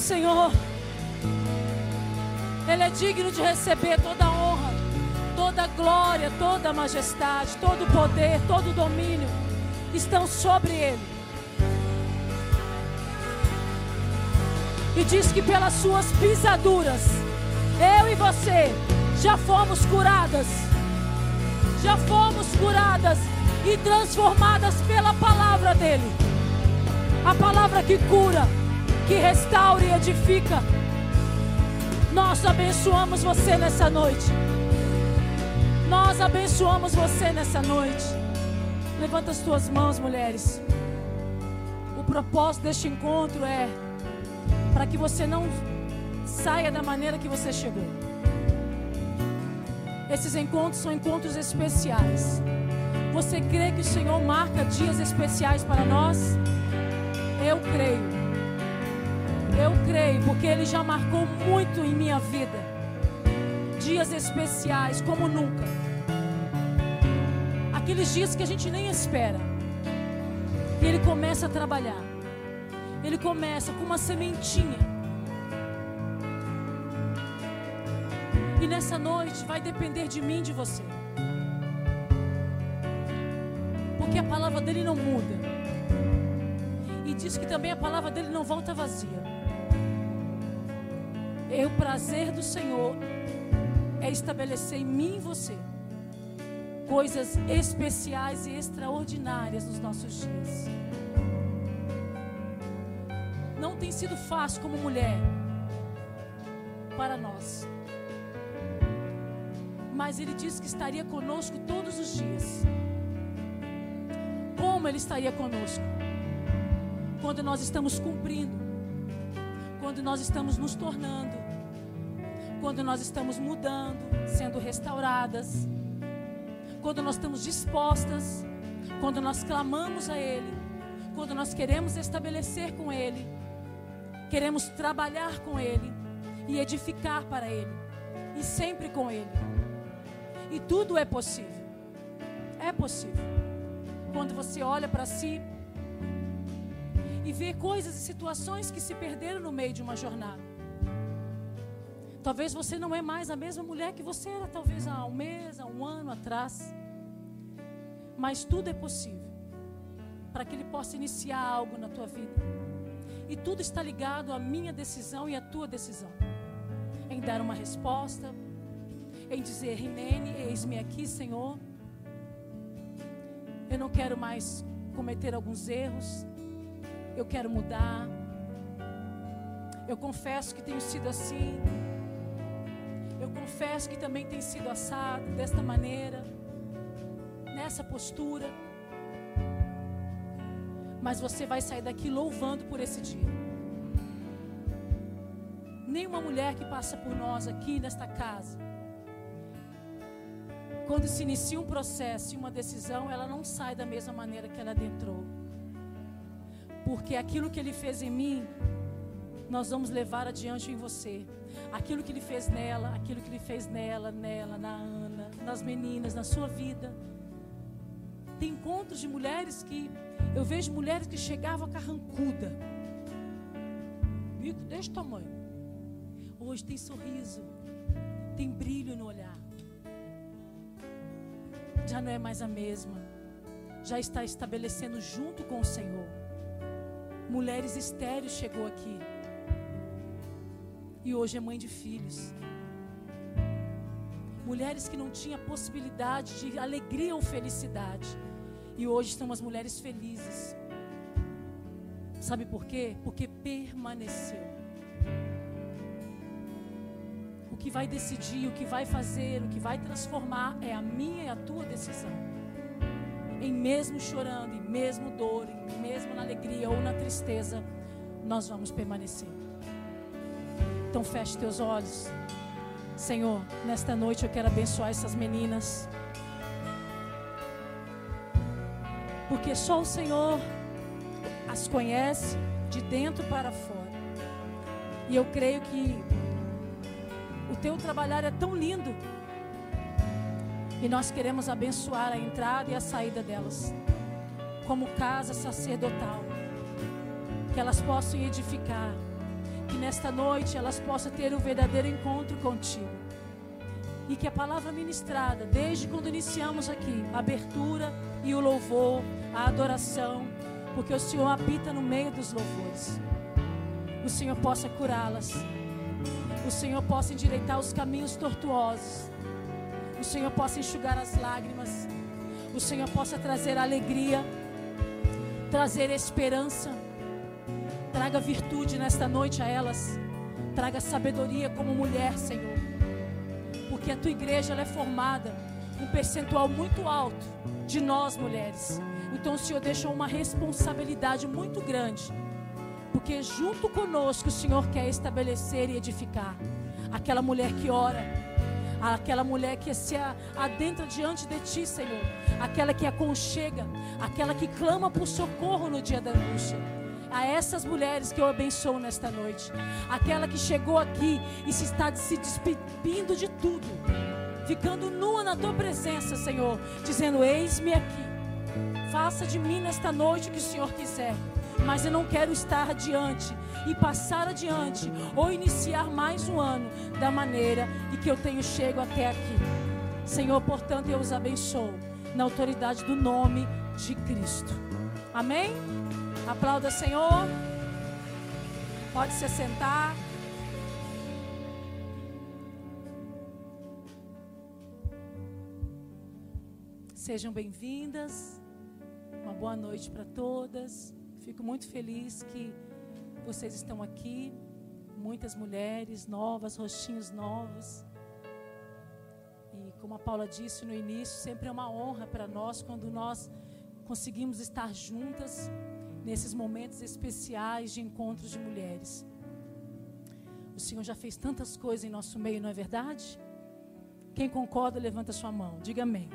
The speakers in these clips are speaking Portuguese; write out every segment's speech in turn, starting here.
Senhor. Ele é digno de receber toda a honra, toda a glória, toda a majestade, todo o poder, todo o domínio estão sobre ele. E diz que pelas suas pisaduras, eu e você já fomos curadas. Já fomos curadas e transformadas pela palavra dele. A palavra que cura, que restaura e edifica. Nós abençoamos você nessa noite. Nós abençoamos você nessa noite. Levanta as tuas mãos, mulheres. O propósito deste encontro é para que você não saia da maneira que você chegou. Esses encontros são encontros especiais. Você crê que o Senhor marca dias especiais para nós? Eu creio. Eu creio, porque Ele já marcou muito em minha vida. Dias especiais como nunca. Aqueles dias que a gente nem espera. E Ele começa a trabalhar. Ele começa com uma sementinha. E nessa noite vai depender de mim, de você. Porque a palavra dele não muda. E diz que também a palavra dele não volta vazia. E o prazer do Senhor é estabelecer em mim e você coisas especiais e extraordinárias nos nossos dias. Não tem sido fácil como mulher para nós. Mas Ele disse que estaria conosco todos os dias. Como Ele estaria conosco? Quando nós estamos cumprindo, quando nós estamos nos tornando, quando nós estamos mudando, sendo restauradas quando nós estamos dispostas, quando nós clamamos a Ele, quando nós queremos estabelecer com Ele, queremos trabalhar com Ele e edificar para Ele, e sempre com Ele. E tudo é possível. É possível. Quando você olha para si e vê coisas e situações que se perderam no meio de uma jornada. Talvez você não é mais a mesma mulher que você era, talvez há um mês, há um ano atrás. Mas tudo é possível para que Ele possa iniciar algo na tua vida. E tudo está ligado à minha decisão e à tua decisão. Em dar uma resposta, em dizer, Rimene, eis-me aqui, Senhor. Eu não quero mais cometer alguns erros. Eu quero mudar. Eu confesso que tenho sido assim. Eu confesso que também tem sido assado desta maneira, nessa postura. Mas você vai sair daqui louvando por esse dia. Nenhuma mulher que passa por nós aqui nesta casa, quando se inicia um processo e uma decisão, ela não sai da mesma maneira que ela adentrou. Porque aquilo que ele fez em mim, nós vamos levar adiante em você. Aquilo que Ele fez nela, aquilo que Ele fez nela, nela, na Ana, nas meninas, na sua vida. Tem encontros de mulheres que eu vejo mulheres que chegavam carrancuda, bico deste tamanho. Hoje tem sorriso, tem brilho no olhar. Já não é mais a mesma. Já está estabelecendo junto com o Senhor. Mulheres estéreis chegou aqui e hoje é mãe de filhos. Mulheres que não tinham possibilidade de alegria ou felicidade. E hoje estão as mulheres felizes. Sabe por quê? Porque permaneceu. O que vai decidir, o que vai fazer, o que vai transformar é a minha e a tua decisão. Em mesmo chorando, em mesmo dor, em mesmo na alegria ou na tristeza, nós vamos permanecer. Então feche teus olhos. Senhor, nesta noite eu quero abençoar essas meninas. Porque só o Senhor as conhece de dentro para fora. E eu creio que o teu trabalhar é tão lindo. E nós queremos abençoar a entrada e a saída delas, como casa sacerdotal. Que elas possam edificar que nesta noite elas possam ter um verdadeiro encontro contigo. E que a palavra ministrada, desde quando iniciamos aqui, a abertura e o louvor, a adoração, porque o Senhor habita no meio dos louvores. O Senhor possa curá-las. O Senhor possa endireitar os caminhos tortuosos. O Senhor possa enxugar as lágrimas. O Senhor possa trazer alegria, trazer esperança. Traga virtude nesta noite a elas. Traga sabedoria como mulher, Senhor. Porque a tua igreja é formada um percentual muito alto de nós mulheres. Então o Senhor deixou uma responsabilidade muito grande. Porque junto conosco o Senhor quer estabelecer e edificar aquela mulher que ora, aquela mulher que se adentra diante de ti, Senhor, aquela que aconchega, aquela que clama por socorro no dia da angústia. A essas mulheres que eu abençoo nesta noite, aquela que chegou aqui e se está se despedindo de tudo, ficando nua na tua presença, Senhor, dizendo: Eis-me aqui, faça de mim nesta noite o que o Senhor quiser mas eu não quero estar adiante e passar adiante ou iniciar mais um ano da maneira em que eu tenho chego até aqui. Senhor, portanto, eu os abençoo na autoridade do nome de Cristo. Amém? Aplauda, Senhor. Pode se sentar. Sejam bem-vindas. Uma boa noite para todas. Fico muito feliz que vocês estão aqui, muitas mulheres novas, rostinhos novos. E como a Paula disse no início, sempre é uma honra para nós quando nós conseguimos estar juntas nesses momentos especiais de encontros de mulheres. O Senhor já fez tantas coisas em nosso meio, não é verdade? Quem concorda, levanta sua mão. Diga amém.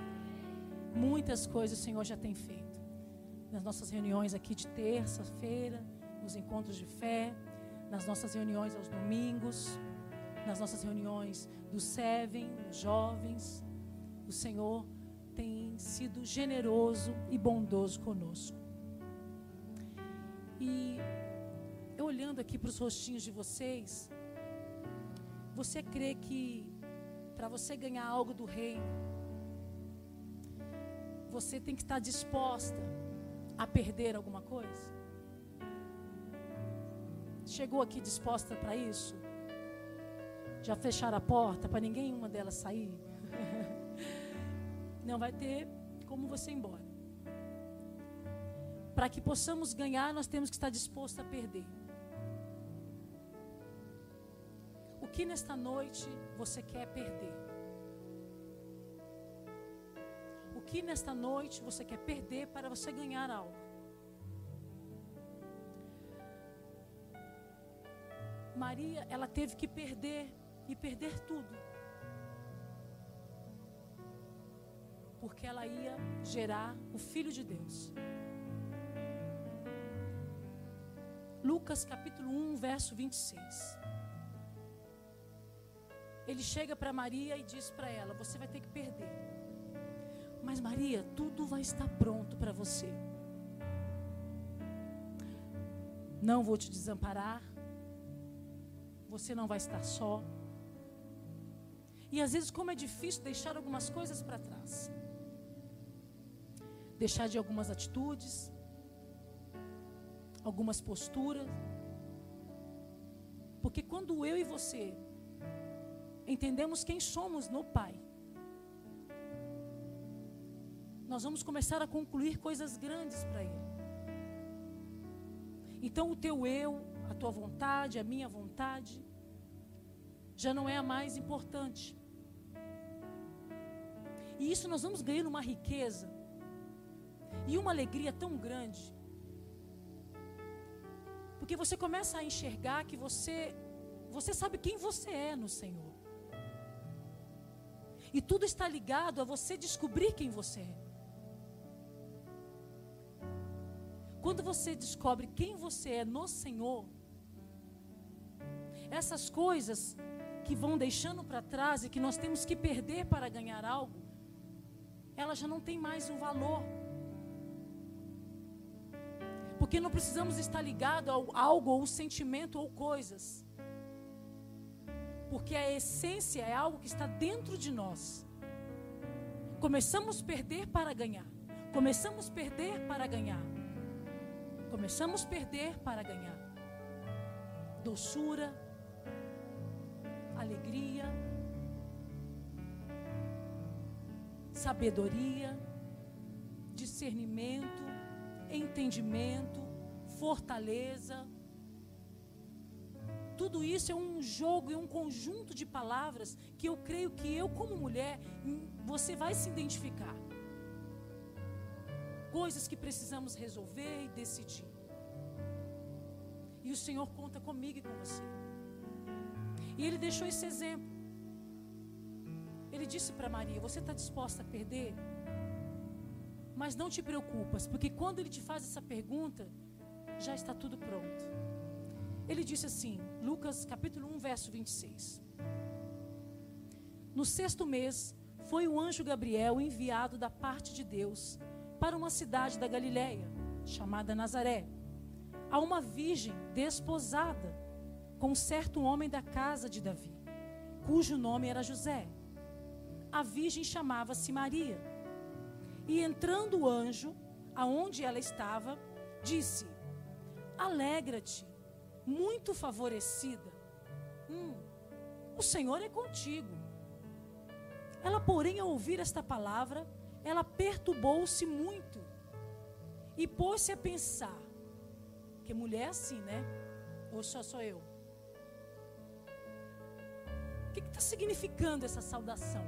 Muitas coisas o Senhor já tem feito nas nossas reuniões aqui de terça-feira, nos encontros de fé, nas nossas reuniões aos domingos, nas nossas reuniões do Seven, jovens. O Senhor tem sido generoso e bondoso conosco. E eu olhando aqui para os rostinhos de vocês, você crê que para você ganhar algo do reino, você tem que estar disposta a perder alguma coisa? Chegou aqui disposta para isso? Já fecharam a porta para ninguém uma delas sair? Não vai ter como você ir embora. Para que possamos ganhar, nós temos que estar disposto a perder. O que nesta noite você quer perder? que nesta noite você quer perder para você ganhar algo. Maria, ela teve que perder e perder tudo. Porque ela ia gerar o Filho de Deus. Lucas capítulo 1, verso 26. Ele chega para Maria e diz para ela: Você vai ter que perder. Mas Maria, tudo vai estar pronto para você. Não vou te desamparar. Você não vai estar só. E às vezes, como é difícil deixar algumas coisas para trás. Deixar de algumas atitudes, algumas posturas. Porque quando eu e você entendemos quem somos no Pai, nós vamos começar a concluir coisas grandes para Ele. Então, o teu eu, a tua vontade, a minha vontade, já não é a mais importante. E isso nós vamos ganhando uma riqueza e uma alegria tão grande. Porque você começa a enxergar que você você sabe quem você é no Senhor. E tudo está ligado a você descobrir quem você é. Quando você descobre quem você é no Senhor, essas coisas que vão deixando para trás e que nós temos que perder para ganhar algo, elas já não têm mais um valor. Porque não precisamos estar ligados a algo ou sentimento ou coisas. Porque a essência é algo que está dentro de nós. Começamos perder para ganhar. Começamos perder para ganhar. Começamos perder para ganhar. Doçura, alegria, sabedoria, discernimento, entendimento, fortaleza. Tudo isso é um jogo e um conjunto de palavras que eu creio que eu, como mulher, você vai se identificar. Coisas que precisamos resolver e decidir. E o Senhor conta comigo e com você. E Ele deixou esse exemplo. Ele disse para Maria: Você está disposta a perder? Mas não te preocupas, porque quando Ele te faz essa pergunta, já está tudo pronto. Ele disse assim, Lucas capítulo 1, verso 26. No sexto mês, foi o anjo Gabriel enviado da parte de Deus para uma cidade da Galiléia, chamada Nazaré, a uma virgem desposada com certo homem da casa de Davi, cujo nome era José. A virgem chamava-se Maria. E entrando o anjo, aonde ela estava, disse: Alegra-te, muito favorecida. Hum, o Senhor é contigo. Ela, porém, ao ouvir esta palavra, ela perturbou-se muito e pôs-se a pensar: que mulher é assim, né? Ou só sou eu? O que está significando essa saudação?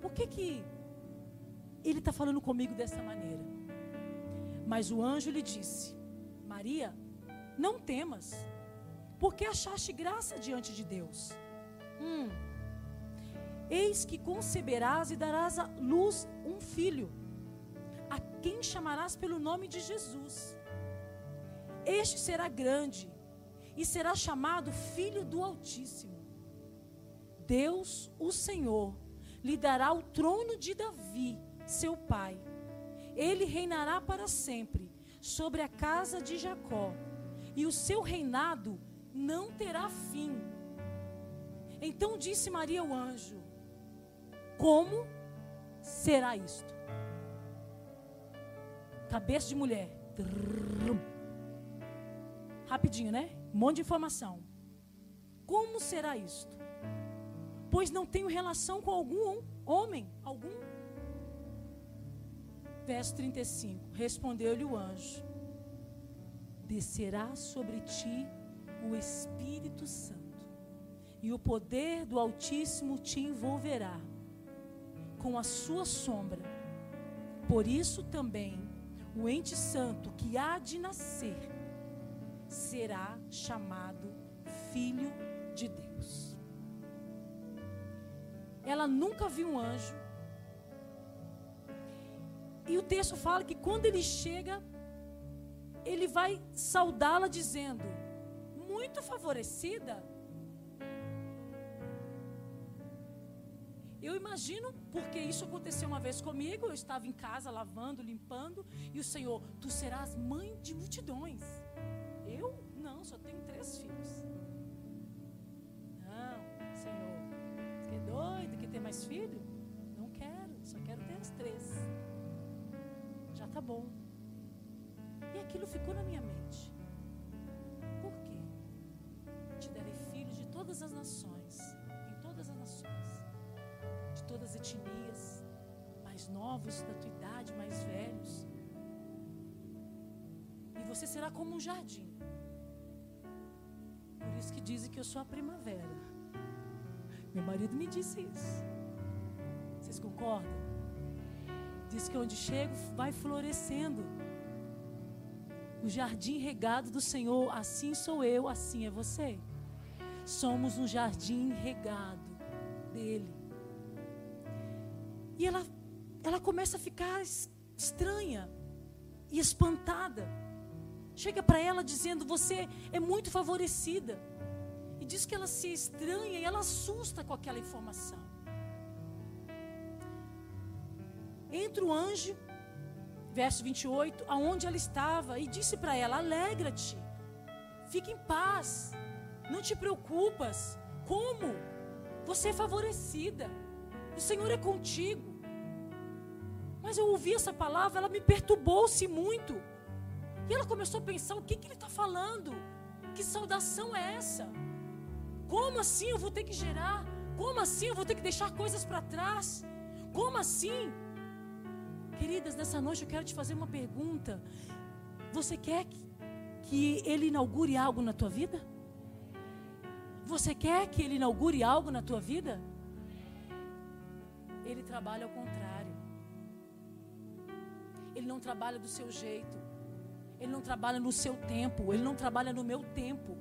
Por que, que ele está falando comigo dessa maneira? Mas o anjo lhe disse: Maria, não temas, porque achaste graça diante de Deus. Hum. Eis que conceberás e darás à luz um filho, a quem chamarás pelo nome de Jesus. Este será grande e será chamado Filho do Altíssimo. Deus, o Senhor, lhe dará o trono de Davi, seu pai. Ele reinará para sempre sobre a casa de Jacó, e o seu reinado não terá fim. Então disse Maria ao anjo: Como será isto? Cabeça de mulher. Rapidinho, né? Um monte de informação. Como será isto? Pois não tenho relação com algum homem, algum Verso 35: Respondeu-lhe o anjo: Descerá sobre ti o Espírito Santo, e o poder do Altíssimo te envolverá com a sua sombra. Por isso também o ente santo que há de nascer será chamado filho de Deus. Ela nunca viu um anjo, e o texto fala que quando ele chega, ele vai saudá-la dizendo: Muito favorecida. Eu imagino, porque isso aconteceu uma vez comigo. Eu estava em casa lavando, limpando, e o Senhor, tu serás mãe de multidões. Eu? Não, só tenho três filhos. Não, Senhor, você é doido? Quer ter mais filho? Não quero, só quero ter os três tá bom. E aquilo ficou na minha mente. Por quê? Te darei filhos de todas as nações, em todas as nações, de todas as etnias, mais novos da tua idade, mais velhos. E você será como um jardim. Por isso que dizem que eu sou a primavera. Meu marido me disse isso. Vocês concordam? Diz que onde chego vai florescendo. O jardim regado do Senhor, assim sou eu, assim é você. Somos um jardim regado dele. E ela, ela começa a ficar estranha e espantada. Chega para ela dizendo: Você é muito favorecida. E diz que ela se estranha e ela assusta com aquela informação. Entra o anjo, verso 28, aonde ela estava, e disse para ela: Alegra-te, fique em paz, Não te preocupas. Como? Você é favorecida. O Senhor é contigo. Mas eu ouvi essa palavra, ela me perturbou-se muito. E ela começou a pensar: o que, que ele está falando? Que saudação é essa? Como assim eu vou ter que gerar? Como assim eu vou ter que deixar coisas para trás? Como assim? Queridas, nessa noite eu quero te fazer uma pergunta. Você quer que ele inaugure algo na tua vida? Você quer que ele inaugure algo na tua vida? Ele trabalha ao contrário. Ele não trabalha do seu jeito. Ele não trabalha no seu tempo. Ele não trabalha no meu tempo.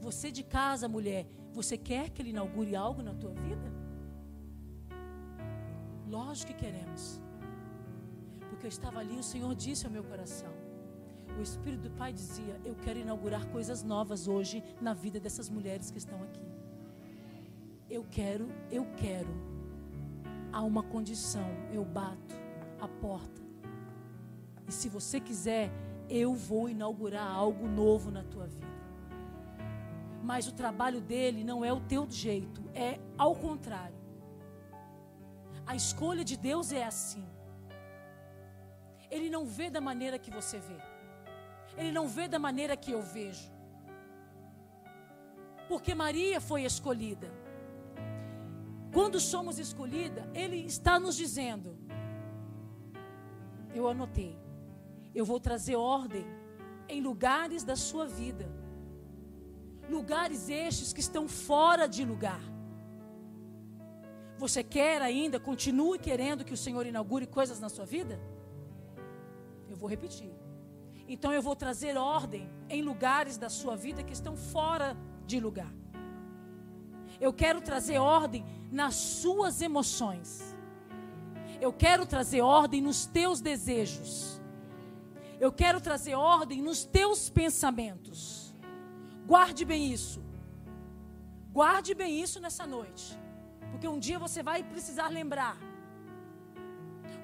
Você de casa, mulher, você quer que ele inaugure algo na tua vida? Lógico que queremos. Porque eu estava ali, o Senhor disse ao meu coração. O Espírito do Pai dizia: Eu quero inaugurar coisas novas hoje na vida dessas mulheres que estão aqui. Eu quero, eu quero. Há uma condição, eu bato a porta. E se você quiser, eu vou inaugurar algo novo na tua vida. Mas o trabalho dele não é o teu jeito, é ao contrário. A escolha de Deus é assim. Ele não vê da maneira que você vê. Ele não vê da maneira que eu vejo. Porque Maria foi escolhida. Quando somos escolhida, Ele está nos dizendo: Eu anotei, eu vou trazer ordem em lugares da sua vida, lugares estes que estão fora de lugar. Você quer ainda, continue querendo que o Senhor inaugure coisas na sua vida? Eu vou repetir. Então eu vou trazer ordem em lugares da sua vida que estão fora de lugar. Eu quero trazer ordem nas suas emoções. Eu quero trazer ordem nos teus desejos. Eu quero trazer ordem nos teus pensamentos. Guarde bem isso. Guarde bem isso nessa noite. Porque um dia você vai precisar lembrar.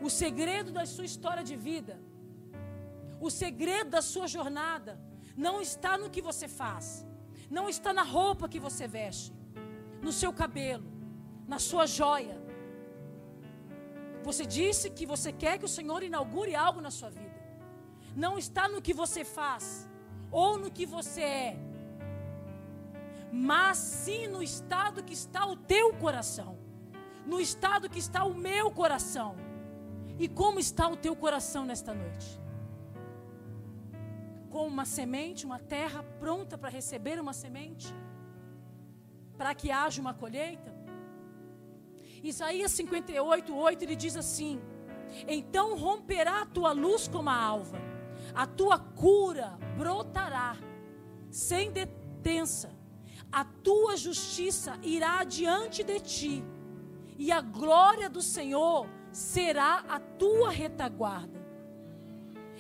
O segredo da sua história de vida o segredo da sua jornada não está no que você faz, não está na roupa que você veste, no seu cabelo, na sua joia. Você disse que você quer que o Senhor inaugure algo na sua vida. Não está no que você faz ou no que você é, mas sim no estado que está o teu coração, no estado que está o meu coração. E como está o teu coração nesta noite? Com uma semente, uma terra pronta para receber uma semente, para que haja uma colheita. Isaías 58, 8, ele diz assim: Então romperá a tua luz como a alva, a tua cura brotará sem detença, a tua justiça irá diante de ti, e a glória do Senhor será a tua retaguarda.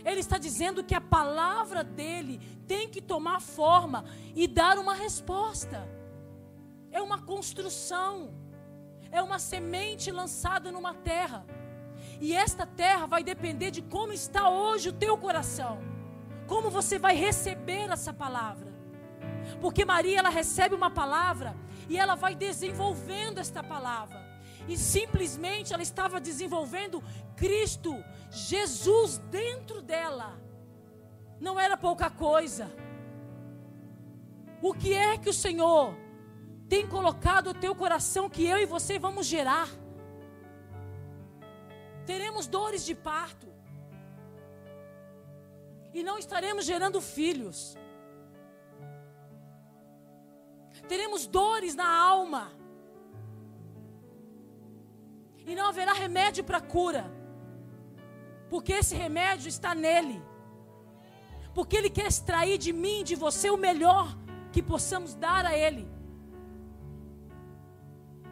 Ele está dizendo que a palavra dele tem que tomar forma e dar uma resposta. É uma construção, é uma semente lançada numa terra. E esta terra vai depender de como está hoje o teu coração. Como você vai receber essa palavra. Porque Maria ela recebe uma palavra e ela vai desenvolvendo esta palavra. E simplesmente ela estava desenvolvendo Cristo, Jesus dentro dela. Não era pouca coisa. O que é que o Senhor tem colocado no teu coração que eu e você vamos gerar? Teremos dores de parto. E não estaremos gerando filhos. Teremos dores na alma e não haverá remédio para cura, porque esse remédio está nele, porque ele quer extrair de mim, de você, o melhor que possamos dar a ele,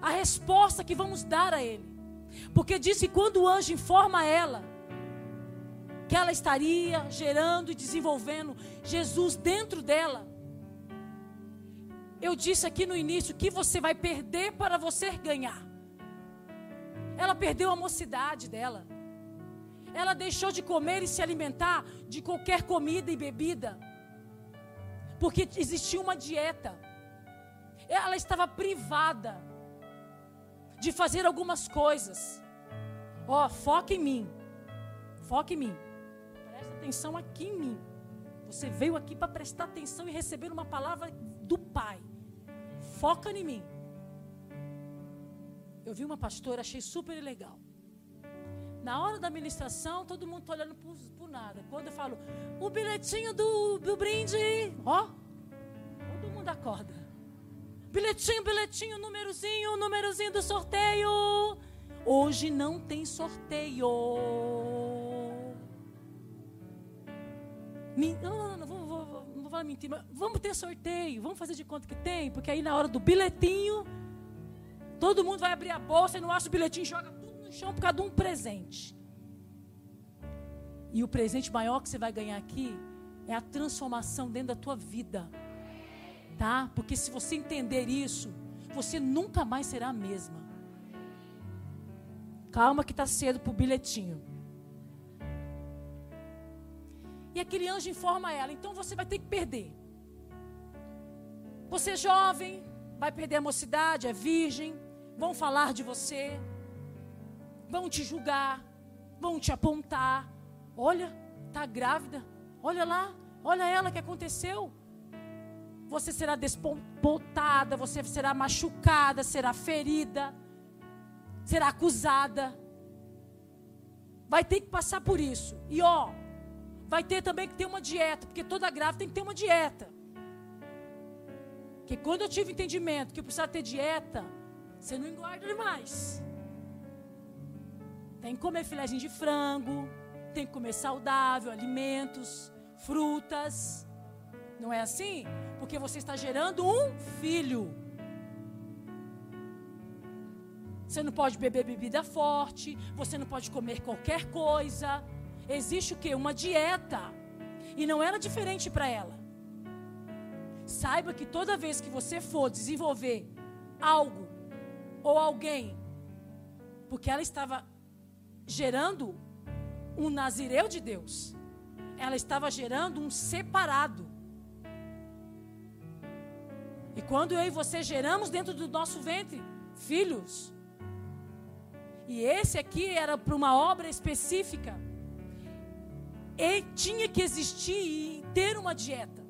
a resposta que vamos dar a ele, porque disse quando o anjo informa ela, que ela estaria gerando e desenvolvendo Jesus dentro dela. Eu disse aqui no início que você vai perder para você ganhar. Ela perdeu a mocidade dela. Ela deixou de comer e se alimentar de qualquer comida e bebida. Porque existia uma dieta. ela estava privada de fazer algumas coisas. Ó, oh, foca em mim. Foca em mim. Presta atenção aqui em mim. Você veio aqui para prestar atenção e receber uma palavra do Pai. Foca em mim. Eu vi uma pastora, achei super legal. Na hora da ministração, todo mundo está olhando por, nada. Quando eu falo, o bilhetinho do, do brinde, ó, todo mundo acorda. Bilhetinho, bilhetinho, númerozinho, númerozinho do sorteio. Hoje não tem sorteio. Não, não, não, não, vou, não vou falar mentira. Vamos ter sorteio. Vamos fazer de conta que tem, porque aí na hora do bilhetinho, todo mundo vai abrir a bolsa e não acha o bilhetinho, joga tudo no chão por causa de um presente. E o presente maior que você vai ganhar aqui é a transformação dentro da tua vida. Tá? Porque se você entender isso, você nunca mais será a mesma. Calma que está cedo para o bilhetinho. E aquele anjo informa ela: então você vai ter que perder. Você é jovem, vai perder a mocidade, é virgem, vão falar de você, vão te julgar, vão te apontar. Olha, está grávida, olha lá, olha ela que aconteceu. Você será despontada, você será machucada, será ferida será acusada. Vai ter que passar por isso. E ó, vai ter também que ter uma dieta, porque toda grávida tem que ter uma dieta. Porque quando eu tive entendimento que eu precisava ter dieta, você não engorda demais. Tem que comer filézinho de frango, tem que comer saudável, alimentos, frutas. Não é assim? Porque você está gerando um filho. Você não pode beber bebida forte, você não pode comer qualquer coisa. Existe o que? Uma dieta. E não era diferente para ela. Saiba que toda vez que você for desenvolver algo ou alguém, porque ela estava gerando um nazireu de Deus, ela estava gerando um separado. E quando eu e você geramos dentro do nosso ventre filhos, e esse aqui era para uma obra específica. E tinha que existir e ter uma dieta.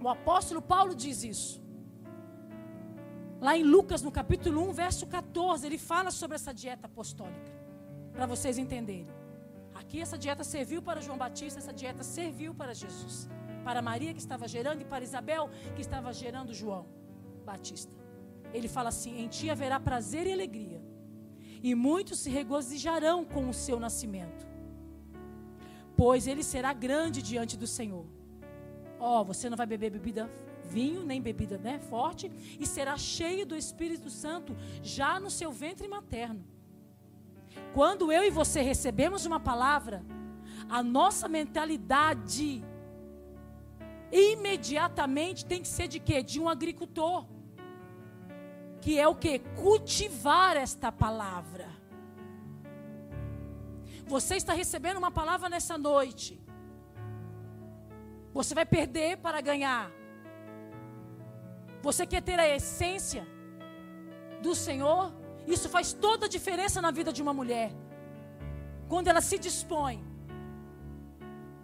O apóstolo Paulo diz isso. Lá em Lucas, no capítulo 1, verso 14, ele fala sobre essa dieta apostólica. Para vocês entenderem. Aqui essa dieta serviu para João Batista, essa dieta serviu para Jesus. Para Maria que estava gerando e para Isabel que estava gerando João Batista. Ele fala assim: Em ti haverá prazer e alegria, e muitos se regozijarão com o seu nascimento, pois ele será grande diante do Senhor. Ó, oh, você não vai beber bebida vinho, nem bebida né, forte, e será cheio do Espírito Santo já no seu ventre materno. Quando eu e você recebemos uma palavra, a nossa mentalidade imediatamente tem que ser de quê? De um agricultor que é o que? Cultivar esta palavra. Você está recebendo uma palavra nessa noite. Você vai perder para ganhar. Você quer ter a essência do Senhor? Isso faz toda a diferença na vida de uma mulher. Quando ela se dispõe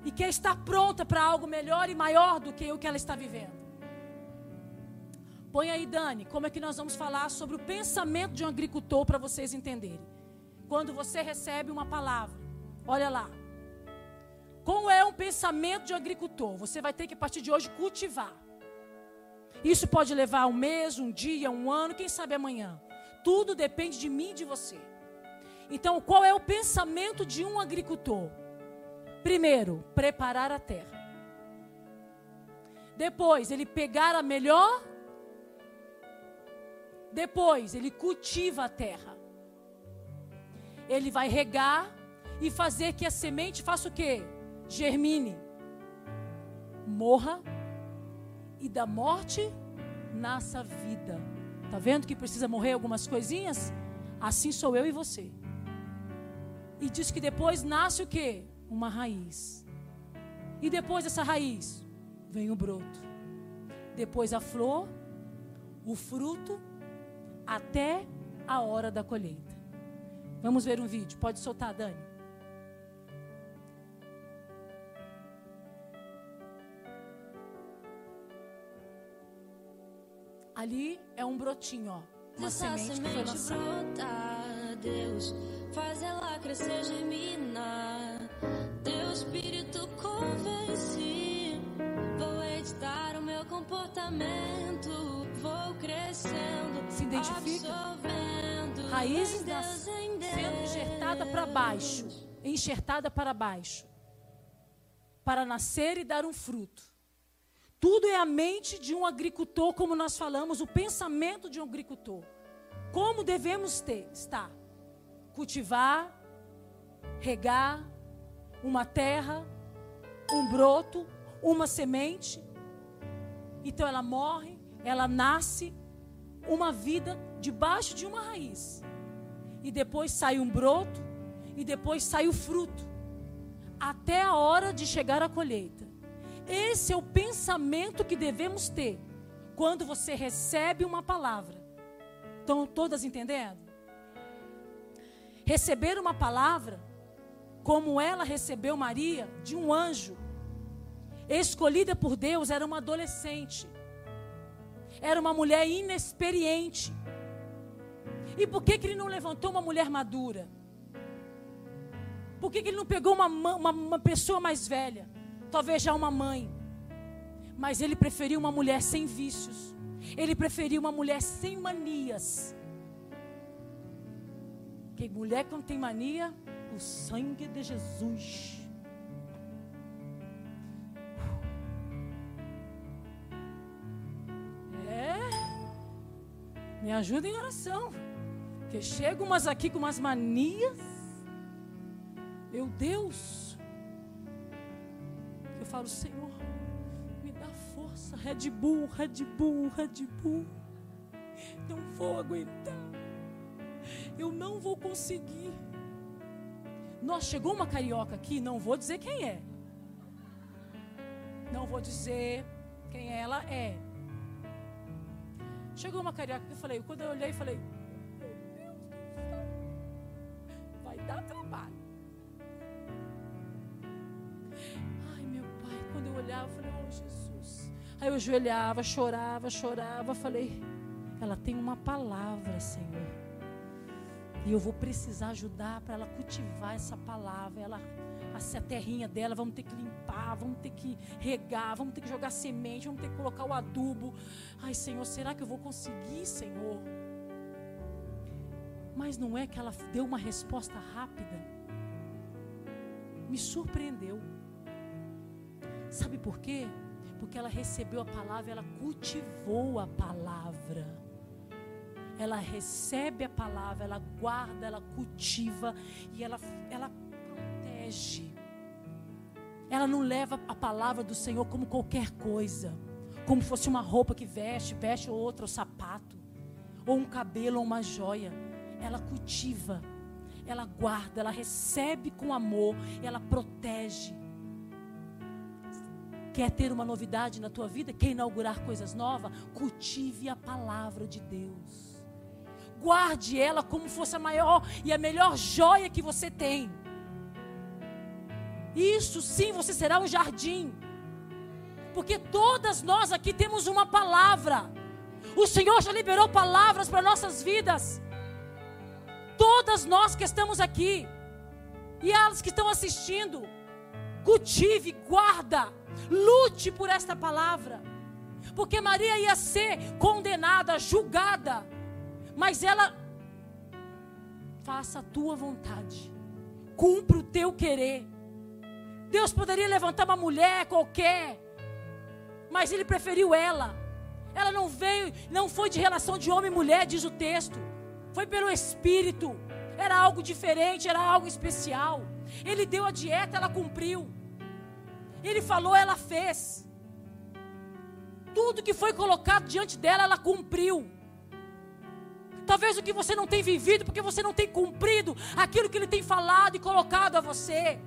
e quer estar pronta para algo melhor e maior do que o que ela está vivendo. Põe aí, Dani, como é que nós vamos falar sobre o pensamento de um agricultor para vocês entenderem. Quando você recebe uma palavra, olha lá. Como é um pensamento de um agricultor? Você vai ter que, a partir de hoje, cultivar. Isso pode levar um mês, um dia, um ano, quem sabe amanhã. Tudo depende de mim e de você. Então, qual é o pensamento de um agricultor? Primeiro, preparar a terra. Depois, ele pegar a melhor depois, ele cultiva a terra. Ele vai regar e fazer que a semente faça o quê? Germine. Morra e da morte nasça vida. Tá vendo que precisa morrer algumas coisinhas? Assim sou eu e você. E diz que depois nasce o quê? Uma raiz. E depois dessa raiz vem o broto. depois a flor, o fruto, até a hora da colheita. Vamos ver um vídeo. Pode soltar, Dani. Ali é um brotinho, ó. Uma Essa semente que foi semente brotar, Deus, faz ela crescer, germinar. Teu espírito convence. Vou editar o meu comportamento. Vou crescendo, Se identifica? Raízes Deus, sendo enxertada para baixo, enxertada para baixo, para nascer e dar um fruto. Tudo é a mente de um agricultor, como nós falamos, o pensamento de um agricultor. Como devemos ter, estar? Cultivar, regar uma terra, um broto, uma semente. Então ela morre, ela nasce, uma vida debaixo de uma raiz e depois sai um broto, e depois sai o fruto, até a hora de chegar à colheita. Esse é o pensamento que devemos ter quando você recebe uma palavra. Estão todas entendendo? Receber uma palavra, como ela recebeu Maria, de um anjo, escolhida por Deus, era uma adolescente, era uma mulher inexperiente. E por que, que ele não levantou uma mulher madura? Por que, que ele não pegou uma, ma- uma, uma pessoa mais velha? Talvez já uma mãe. Mas ele preferiu uma mulher sem vícios. Ele preferiu uma mulher sem manias. Que mulher que não tem mania, o sangue de Jesus. É. Me ajuda em oração. Porque chegam umas aqui com umas manias. Meu Deus. Falo, Senhor, me dá força. Red Bull, Red Bull, Red Bull. Não vou aguentar. Eu não vou conseguir. Nós chegou uma carioca aqui, não vou dizer quem é. Não vou dizer quem ela é. Chegou uma carioca que eu falei, quando eu olhei, falei, meu Deus do céu, vai dar trabalho. Olhava, falei, oh Jesus. Aí eu ajoelhava, chorava, chorava, falei, ela tem uma palavra, Senhor. E eu vou precisar ajudar para ela cultivar essa palavra. Ela, a terrinha dela, vamos ter que limpar, vamos ter que regar, vamos ter que jogar semente, vamos ter que colocar o adubo. Ai, Senhor, será que eu vou conseguir, Senhor? Mas não é que ela deu uma resposta rápida. Me surpreendeu. Sabe por quê? Porque ela recebeu a palavra, ela cultivou a palavra ela recebe a palavra, ela guarda, ela cultiva e ela, ela protege. Ela não leva a palavra do Senhor como qualquer coisa, como fosse uma roupa que veste, veste outra, o sapato, ou um cabelo, ou uma joia. Ela cultiva, ela guarda, ela recebe com amor, ela protege. Quer ter uma novidade na tua vida? Quer inaugurar coisas novas? Cultive a palavra de Deus guarde ela como fosse a maior e a melhor joia que você tem. Isso sim, você será um jardim. Porque todas nós aqui temos uma palavra. O Senhor já liberou palavras para nossas vidas. Todas nós que estamos aqui e elas que estão assistindo, cultive, guarda, lute por esta palavra. Porque Maria ia ser condenada, julgada, mas ela faça a tua vontade, cumpra o teu querer. Deus poderia levantar uma mulher qualquer, mas ele preferiu ela. Ela não veio, não foi de relação de homem e mulher, diz o texto. Foi pelo Espírito. Era algo diferente, era algo especial. Ele deu a dieta, ela cumpriu. Ele falou, ela fez. Tudo que foi colocado diante dela, ela cumpriu. Talvez o que você não tem vivido, porque você não tem cumprido aquilo que Ele tem falado e colocado a você.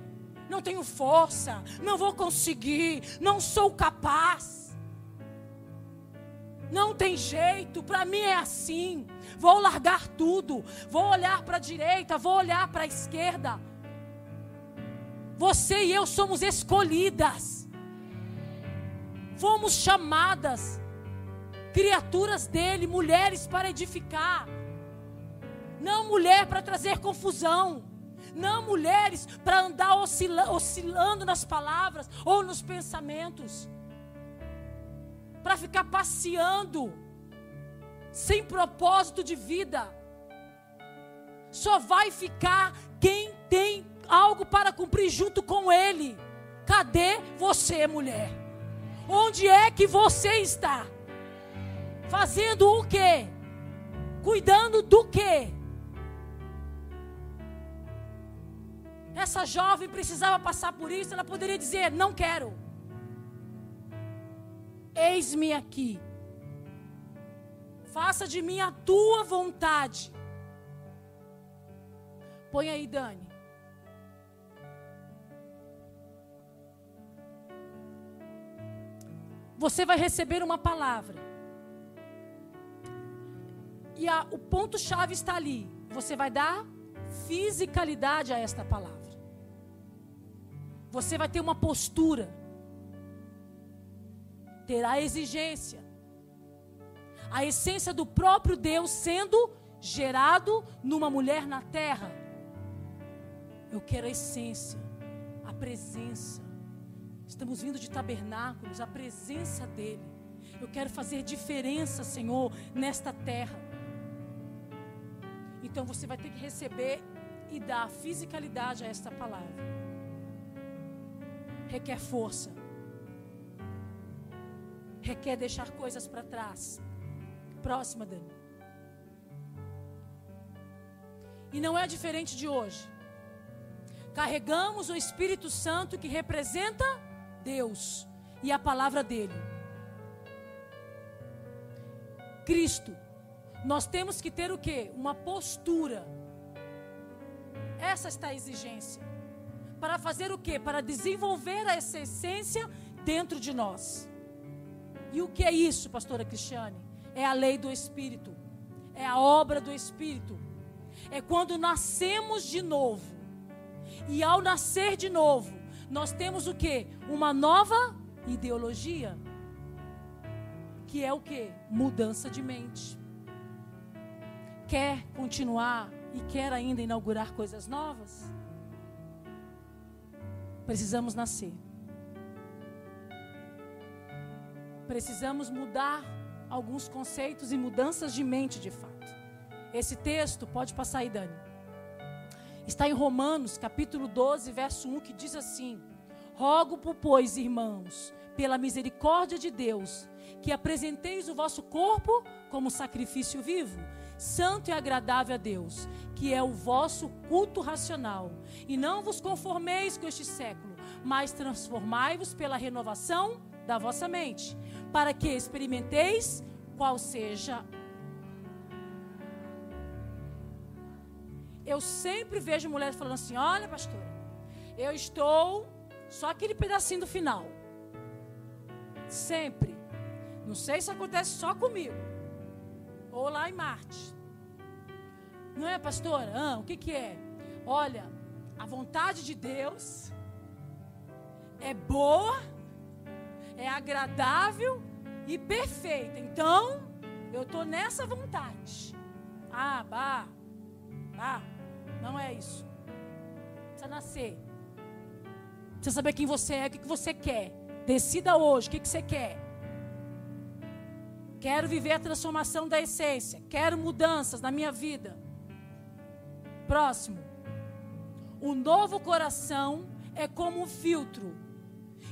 Não tenho força, não vou conseguir, não sou capaz. Não tem jeito, para mim é assim. Vou largar tudo, vou olhar para a direita, vou olhar para a esquerda. Você e eu somos escolhidas. Fomos chamadas, criaturas dele, mulheres para edificar. Não mulher para trazer confusão. Não mulheres para andar oscila oscilando nas palavras ou nos pensamentos para ficar passeando, sem propósito de vida. Só vai ficar quem tem algo para cumprir junto com Ele. Cadê você, mulher? Onde é que você está? Fazendo o quê? Cuidando do quê? Essa jovem precisava passar por isso, ela poderia dizer: Não quero. Eis-me aqui. Faça de mim a tua vontade. Põe aí, Dani. Você vai receber uma palavra. E a, o ponto-chave está ali. Você vai dar fisicalidade a esta palavra. Você vai ter uma postura terá exigência. A essência do próprio Deus sendo gerado numa mulher na terra. Eu quero a essência, a presença. Estamos vindo de tabernáculos, a presença dEle. Eu quero fazer diferença, Senhor, nesta terra. Então você vai ter que receber e dar fisicalidade a esta palavra. Requer força requer deixar coisas para trás. Próxima, Dani. E não é diferente de hoje. Carregamos o Espírito Santo que representa Deus e a palavra dele. Cristo. Nós temos que ter o que? Uma postura. Essa está a exigência. Para fazer o que? Para desenvolver essa essência dentro de nós. E o que é isso, pastora Cristiane? É a lei do Espírito. É a obra do Espírito. É quando nascemos de novo. E ao nascer de novo, nós temos o que? Uma nova ideologia. Que é o que? Mudança de mente. Quer continuar e quer ainda inaugurar coisas novas? Precisamos nascer. precisamos mudar alguns conceitos e mudanças de mente de fato. Esse texto, pode passar aí, Dani. Está em Romanos, capítulo 12, verso 1, que diz assim: Rogo, pois, irmãos, pela misericórdia de Deus, que apresenteis o vosso corpo como sacrifício vivo, santo e agradável a Deus, que é o vosso culto racional. E não vos conformeis com este século, mas transformai-vos pela renovação da vossa mente, para que experimenteis qual seja. Eu sempre vejo mulheres falando assim: olha, pastora, eu estou só aquele pedacinho do final. Sempre. Não sei se acontece só comigo. Ou lá em Marte. Não é, pastora? Ah, o que, que é? Olha, a vontade de Deus é boa, é agradável e perfeita. Então, eu estou nessa vontade. Ah, bah, bah, não é isso. Precisa nascer. Precisa saber quem você é, o que, você quer. Decida hoje o que, que você quer. Quero viver a transformação da essência. Quero mudanças na minha vida. Próximo. O novo coração é como um filtro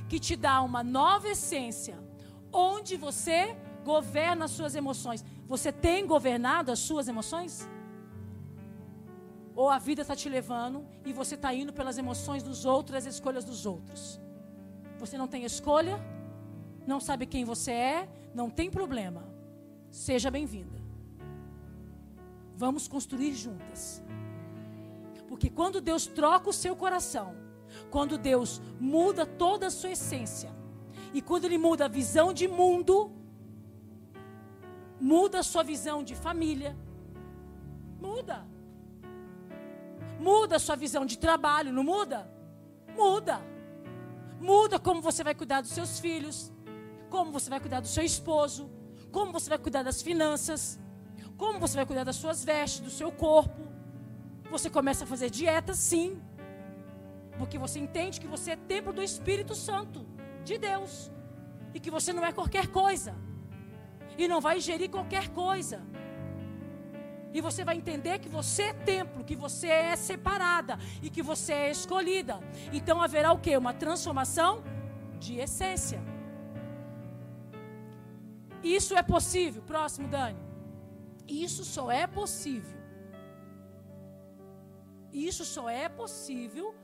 que te dá uma nova essência onde você governa as suas emoções. Você tem governado as suas emoções? Ou a vida está te levando e você está indo pelas emoções dos outros, as escolhas dos outros? Você não tem escolha, não sabe quem você é, não tem problema. Seja bem-vinda. Vamos construir juntas. Porque quando Deus troca o seu coração, quando Deus muda toda a sua essência, e quando ele muda a visão de mundo, Muda a sua visão de família. Muda. Muda a sua visão de trabalho, não muda? Muda. Muda como você vai cuidar dos seus filhos, como você vai cuidar do seu esposo, como você vai cuidar das finanças, como você vai cuidar das suas vestes, do seu corpo. Você começa a fazer dieta, sim. Porque você entende que você é templo do Espírito Santo, de Deus. E que você não é qualquer coisa. E não vai ingerir qualquer coisa. E você vai entender que você é templo, que você é separada e que você é escolhida. Então haverá o que? Uma transformação de essência. Isso é possível. Próximo, Dani. Isso só é possível. Isso só é possível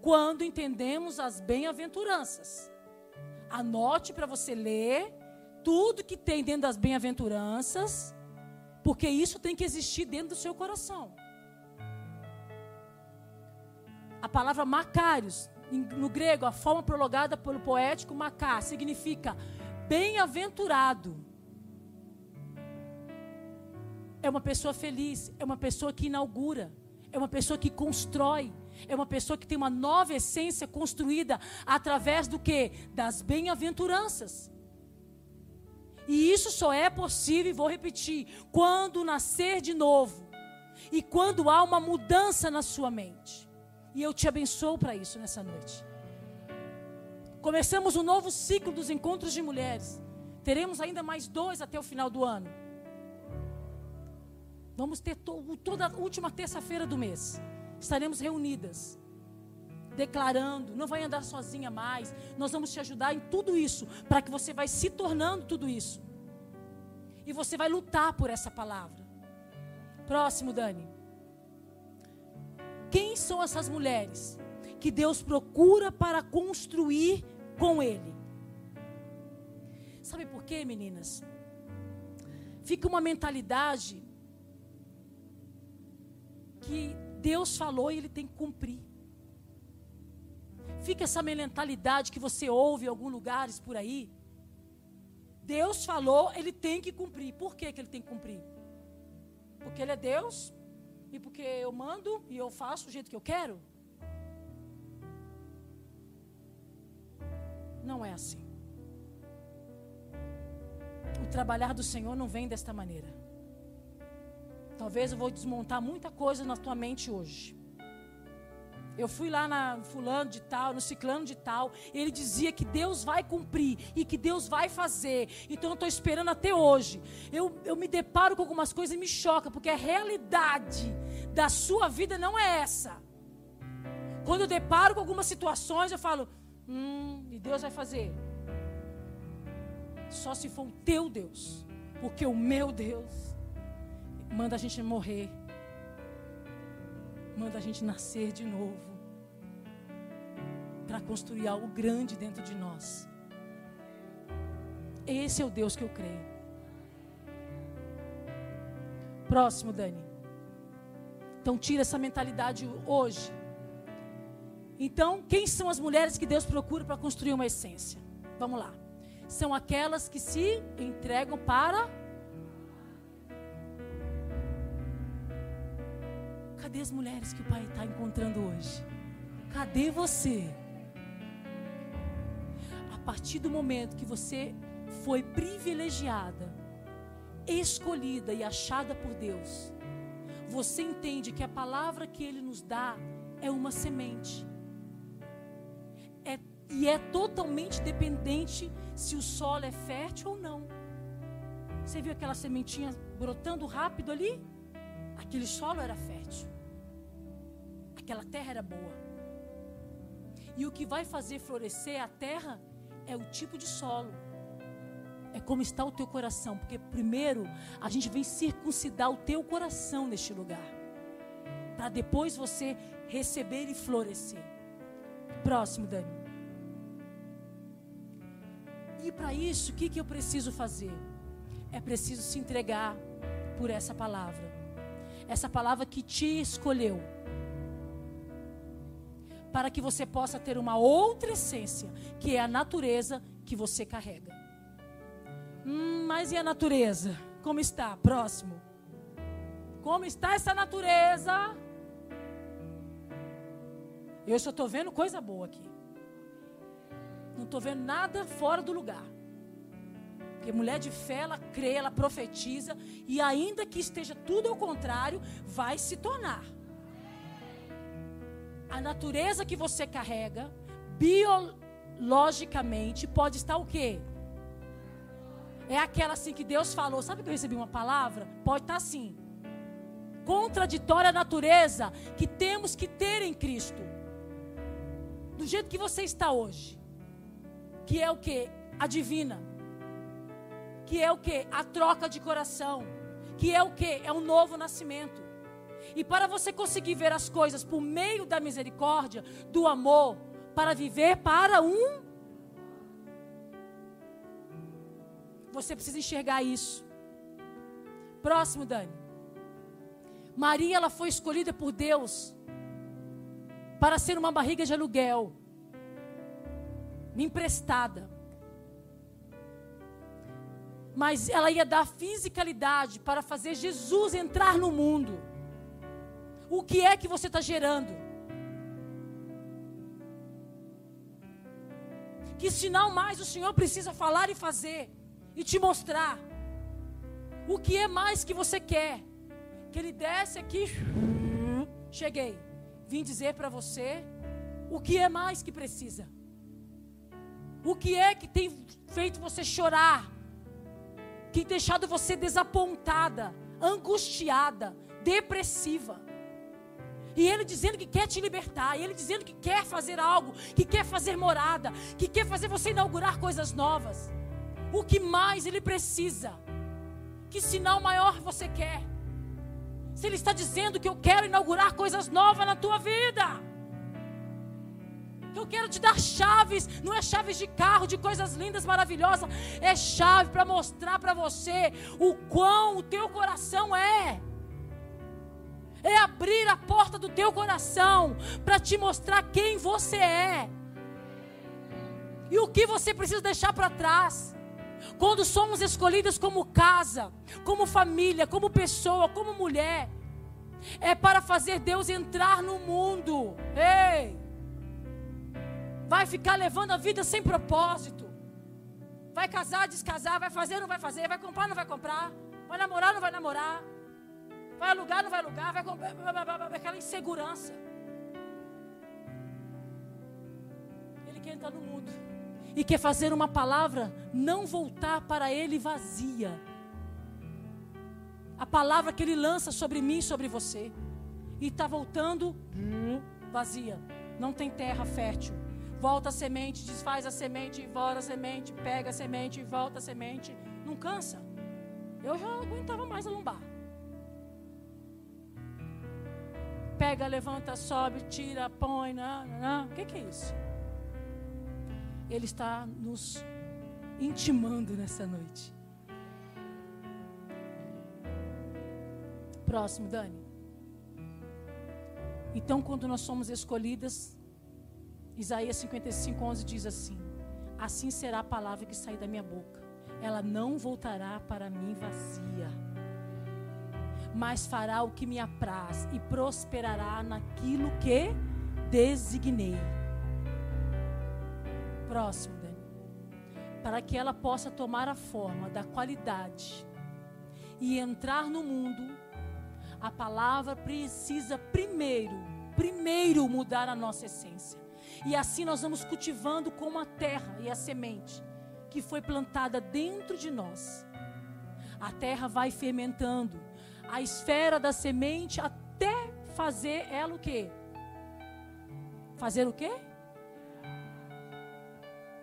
quando entendemos as bem-aventuranças. Anote para você ler tudo que tem dentro das bem-aventuranças, porque isso tem que existir dentro do seu coração. A palavra Macários, no grego, a forma prolongada pelo poético Macá, significa bem-aventurado. É uma pessoa feliz, é uma pessoa que inaugura, é uma pessoa que constrói, é uma pessoa que tem uma nova essência construída através do que? Das bem-aventuranças. E isso só é possível, e vou repetir, quando nascer de novo. E quando há uma mudança na sua mente. E eu te abençoo para isso nessa noite. Começamos um novo ciclo dos encontros de mulheres. Teremos ainda mais dois até o final do ano. Vamos ter to toda a última terça-feira do mês estaremos reunidas, declarando, não vai andar sozinha mais. Nós vamos te ajudar em tudo isso, para que você vai se tornando tudo isso. E você vai lutar por essa palavra. Próximo, Dani. Quem são essas mulheres que Deus procura para construir com Ele? Sabe por quê, meninas? Fica uma mentalidade que Deus falou e ele tem que cumprir. Fica essa mentalidade que você ouve em alguns lugares por aí. Deus falou, ele tem que cumprir. Por que, que ele tem que cumprir? Porque ele é Deus e porque eu mando e eu faço do jeito que eu quero? Não é assim. O trabalhar do Senhor não vem desta maneira. Talvez eu vou desmontar muita coisa na tua mente hoje. Eu fui lá na fulano de tal, no ciclano de tal, ele dizia que Deus vai cumprir e que Deus vai fazer. Então eu estou esperando até hoje. Eu, eu me deparo com algumas coisas e me choca, porque a realidade da sua vida não é essa. Quando eu deparo com algumas situações, eu falo, hum, e Deus vai fazer. Só se for o teu Deus, porque o meu Deus manda a gente morrer, manda a gente nascer de novo, para construir algo grande dentro de nós. Esse é o Deus que eu creio. Próximo, Dani. Então tira essa mentalidade hoje. Então, quem são as mulheres que Deus procura para construir uma essência? Vamos lá. São aquelas que se entregam para Cadê as mulheres que o Pai está encontrando hoje? Cadê você? Partir do momento que você foi privilegiada, escolhida e achada por Deus, você entende que a palavra que Ele nos dá é uma semente. É, e é totalmente dependente se o solo é fértil ou não. Você viu aquela sementinha brotando rápido ali? Aquele solo era fértil. Aquela terra era boa. E o que vai fazer florescer a terra é o tipo de solo. É como está o teu coração. Porque primeiro a gente vem circuncidar o teu coração neste lugar. Para depois você receber e florescer. Próximo, Dani. E para isso, o que, que eu preciso fazer? É preciso se entregar por essa palavra. Essa palavra que te escolheu para que você possa ter uma outra essência, que é a natureza que você carrega. Hum, mas e a natureza? como está. Próximo. Como está essa natureza? Eu só estou vendo coisa boa aqui. Não estou vendo nada fora do lugar. Porque mulher de fé, ela crê, ela profetiza. E ainda que esteja tudo ao contrário, vai se tornar. A natureza que você carrega, biologicamente, pode estar o quê? É aquela assim que Deus falou. Sabe que eu recebi uma palavra? Pode estar assim. Contraditória à natureza que temos que ter em Cristo. Do jeito que você está hoje que é o que? A divina. Que é o que? A troca de coração. Que é o que? É um novo nascimento. E para você conseguir ver as coisas por meio da misericórdia, do amor, para viver para um. Você precisa enxergar isso. Próximo, Dani. Maria, ela foi escolhida por Deus para ser uma barriga de aluguel me emprestada. Mas ela ia dar fisicalidade para fazer Jesus entrar no mundo. O que é que você está gerando? Que sinal mais o Senhor precisa falar e fazer e te mostrar? O que é mais que você quer? Que Ele desce aqui, cheguei, vim dizer para você o que é mais que precisa. O que é que tem feito você chorar? Que tem deixado você desapontada, angustiada, depressiva? E ele dizendo que quer te libertar, e ele dizendo que quer fazer algo, que quer fazer morada, que quer fazer você inaugurar coisas novas. O que mais ele precisa? Que sinal maior você quer? Se ele está dizendo que eu quero inaugurar coisas novas na tua vida. Eu quero te dar chaves, não é chaves de carro, de coisas lindas, maravilhosas, é chave para mostrar para você o quão o teu coração é. É abrir a porta do teu coração para te mostrar quem você é. E o que você precisa deixar para trás. Quando somos escolhidas como casa, como família, como pessoa, como mulher, é para fazer Deus entrar no mundo. Ei! vai ficar levando a vida sem propósito. Vai casar, descasar, vai fazer, não vai fazer, vai comprar, não vai comprar, vai namorar, não vai namorar, vai alugar, não vai alugar, vai comprar, aquela insegurança. Ele quer entrar no mundo e quer fazer uma palavra não voltar para ele vazia. A palavra que ele lança sobre mim, sobre você, e está voltando vazia. Não tem terra fértil volta a semente, desfaz a semente, volta a semente, pega a semente, volta a semente. Não cansa. Eu já aguentava mais a lombar. Pega, levanta, sobe, tira, põe. Não, não, não. O que, que é isso? Ele está nos intimando nessa noite. Próximo, Dani. Então, quando nós somos escolhidas, Isaías 55, 11 diz assim: Assim será a palavra que sair da minha boca. Ela não voltará para mim vazia, mas fará o que me apraz e prosperará naquilo que designei. Próximo, Dani. Para que ela possa tomar a forma da qualidade e entrar no mundo, a palavra precisa primeiro, primeiro mudar a nossa essência. E assim nós vamos cultivando como a terra e a semente que foi plantada dentro de nós. A terra vai fermentando a esfera da semente até fazer ela o quê? Fazer o quê?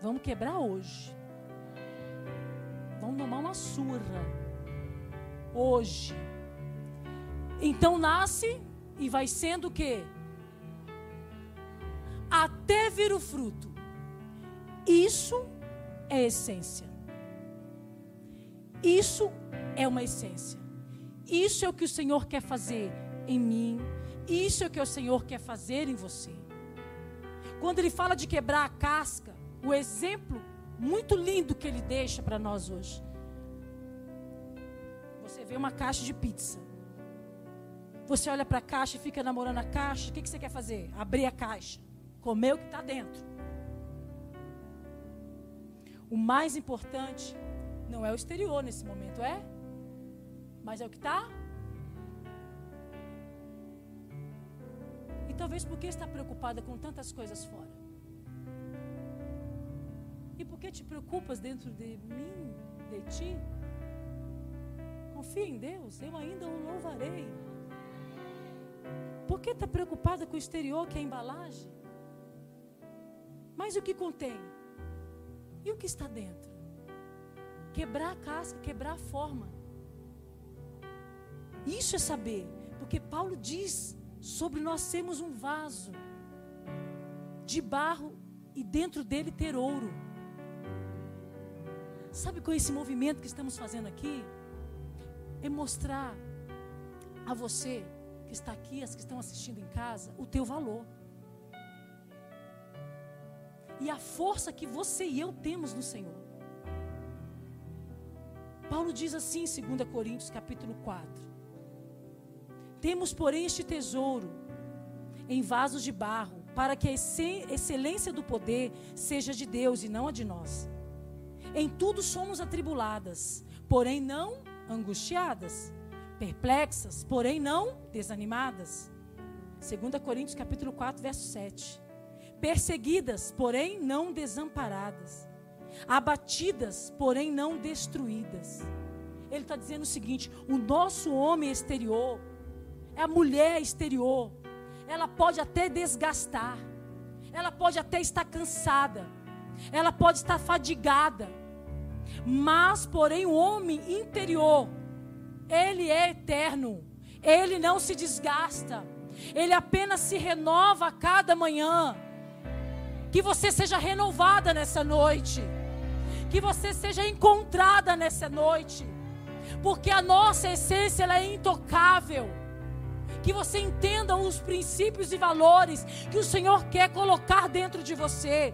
Vamos quebrar hoje. Vamos tomar uma surra. Hoje. Então nasce e vai sendo o quê? até vir o fruto. Isso é essência. Isso é uma essência. Isso é o que o Senhor quer fazer em mim. Isso é o que o Senhor quer fazer em você. Quando ele fala de quebrar a casca, o exemplo muito lindo que ele deixa para nós hoje. vê uma caixa de pizza. Você olha para a caixa e fica namorando a caixa. O que, que você quer fazer? Abrir a caixa. Comer o que está dentro. O mais importante não é o exterior nesse momento, é? Mas é o que está. E talvez porque está preocupada com tantas coisas fora. E por que te preocupas dentro de mim, de ti? Confia em Deus, eu ainda o louvarei. Por que está preocupada com o exterior, que é a embalagem? Mas o que contém? E o que está dentro? Quebrar a casca, quebrar a forma. Isso é saber, porque Paulo diz sobre nós sermos um vaso de barro e dentro dele ter ouro. Sabe com esse movimento que estamos fazendo aqui? É mostrar a você que está aqui, as que estão assistindo em casa, o teu valor. E a força que você e eu temos no Senhor. Paulo diz assim em 2 Coríntios capítulo 4. Temos, porém, este tesouro em vasos de barro, para que a excelência do poder seja de Deus e não a de nós. Em tudo somos atribuladas, porém não angustiadas perplexas, porém não desanimadas. 2 Coríntios capítulo 4, verso 7. Perseguidas, porém não desamparadas. Abatidas, porém não destruídas. Ele está dizendo o seguinte: o nosso homem exterior, a mulher exterior, ela pode até desgastar, ela pode até estar cansada, ela pode estar fadigada, mas, porém, o homem interior, ele é eterno. Ele não se desgasta. Ele apenas se renova a cada manhã. Que você seja renovada nessa noite. Que você seja encontrada nessa noite. Porque a nossa essência ela é intocável. Que você entenda os princípios e valores que o Senhor quer colocar dentro de você.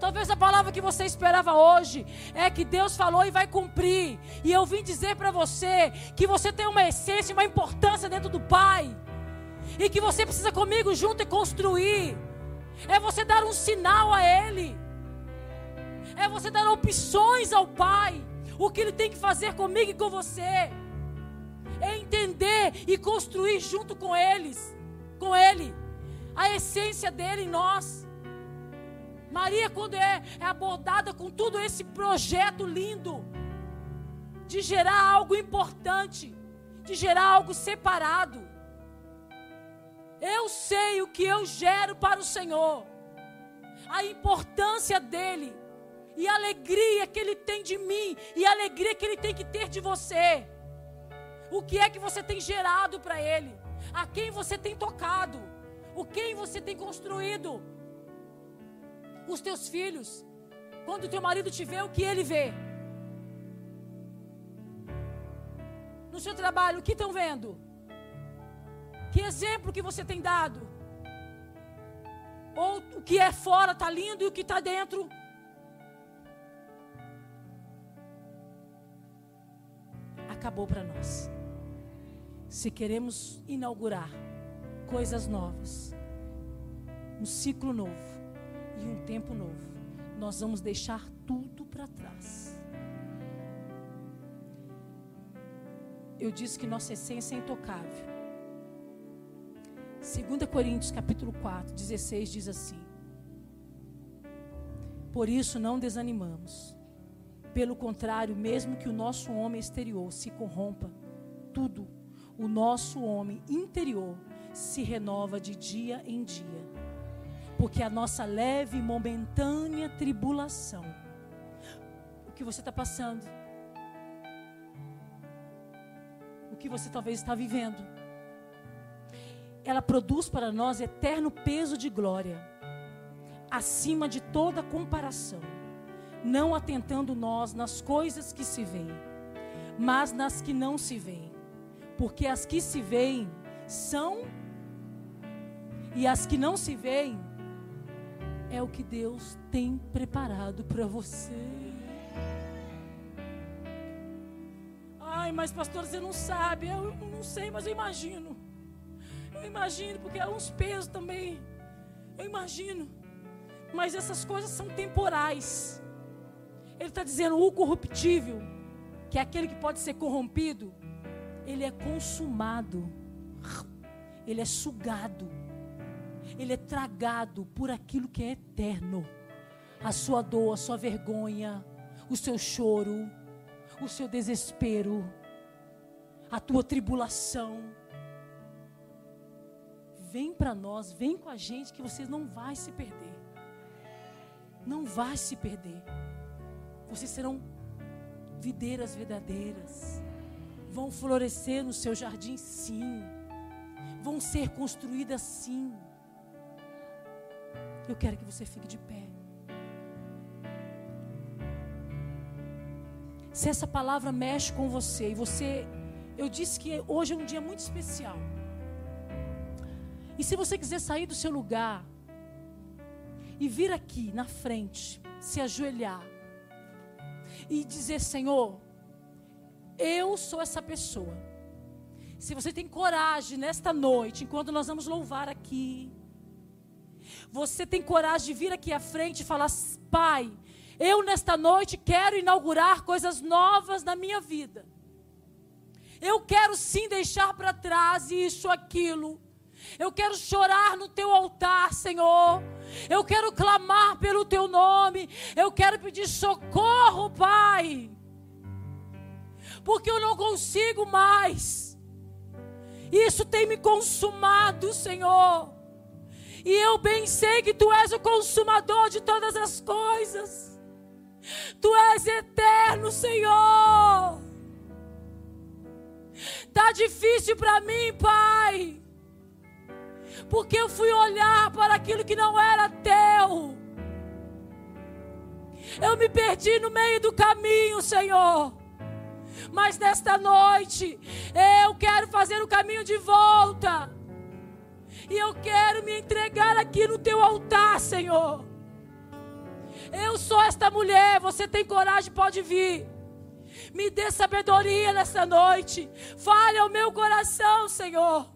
Talvez a palavra que você esperava hoje é que Deus falou e vai cumprir. E eu vim dizer para você que você tem uma essência, uma importância dentro do Pai. E que você precisa comigo junto e construir. É você dar um sinal a Ele. É você dar opções ao Pai. O que Ele tem que fazer comigo e com você. É entender e construir junto com eles. Com Ele. A essência dele em nós. Maria, quando é, é abordada com todo esse projeto lindo, de gerar algo importante, de gerar algo separado. Eu sei o que eu gero para o Senhor, a importância dele, e a alegria que ele tem de mim, e a alegria que ele tem que ter de você. O que é que você tem gerado para ele? A quem você tem tocado? O quem você tem construído? os teus filhos. Quando o teu marido te vê, o que ele vê? No seu trabalho, o que estão vendo? Que exemplo que você tem dado? Ou o que é fora está lindo e o que está dentro? Acabou para nós. Se queremos inaugurar coisas novas, um ciclo novo, e um tempo novo. Nós vamos deixar tudo para trás. Eu disse que nossa essência é intocável. 2 Coríntios capítulo 4, 16 diz assim: Por isso não desanimamos. Pelo contrário, mesmo que o nosso homem exterior se corrompa, tudo, o nosso homem interior se renova de dia em dia. Porque a nossa leve e momentânea tribulação, o que você está passando, o que você talvez está vivendo, ela produz para nós eterno peso de glória, acima de toda comparação, não atentando nós nas coisas que se veem, mas nas que não se veem, porque as que se veem são e as que não se veem é o que Deus tem preparado para você. Ai, mas pastor, você não sabe. Eu não sei, mas eu imagino. Eu imagino, porque é uns pesos também. Eu imagino. Mas essas coisas são temporais. Ele está dizendo: o corruptível, que é aquele que pode ser corrompido, ele é consumado, ele é sugado, ele é tragado por aquilo que é eterno. A sua dor, a sua vergonha, o seu choro, o seu desespero, a tua tribulação. Vem para nós, vem com a gente que você não vai se perder. Não vai se perder. Vocês serão videiras verdadeiras. Vão florescer no seu jardim, sim. Vão ser construídas, sim. Eu quero que você fique de pé. Se essa palavra mexe com você e você, eu disse que hoje é um dia muito especial. E se você quiser sair do seu lugar e vir aqui na frente, se ajoelhar e dizer: Senhor, eu sou essa pessoa. Se você tem coragem nesta noite, enquanto nós vamos louvar aqui, você tem coragem de vir aqui à frente e falar: Pai, eu nesta noite quero inaugurar coisas novas na minha vida. Eu quero sim deixar para trás isso, aquilo. Eu quero chorar no teu altar, Senhor. Eu quero clamar pelo teu nome. Eu quero pedir socorro, Pai. Porque eu não consigo mais. Isso tem me consumado, Senhor. E eu bem sei que tu és o consumador de todas as coisas. Tu és eterno, Senhor. Tá difícil para mim, Pai porque eu fui olhar para aquilo que não era teu. Eu me perdi no meio do caminho, Senhor. Mas nesta noite, eu quero fazer o caminho de volta. E eu quero me entregar aqui no teu altar, Senhor. Eu sou esta mulher, você tem coragem, pode vir. Me dê sabedoria nessa noite. Fale ao meu coração, Senhor.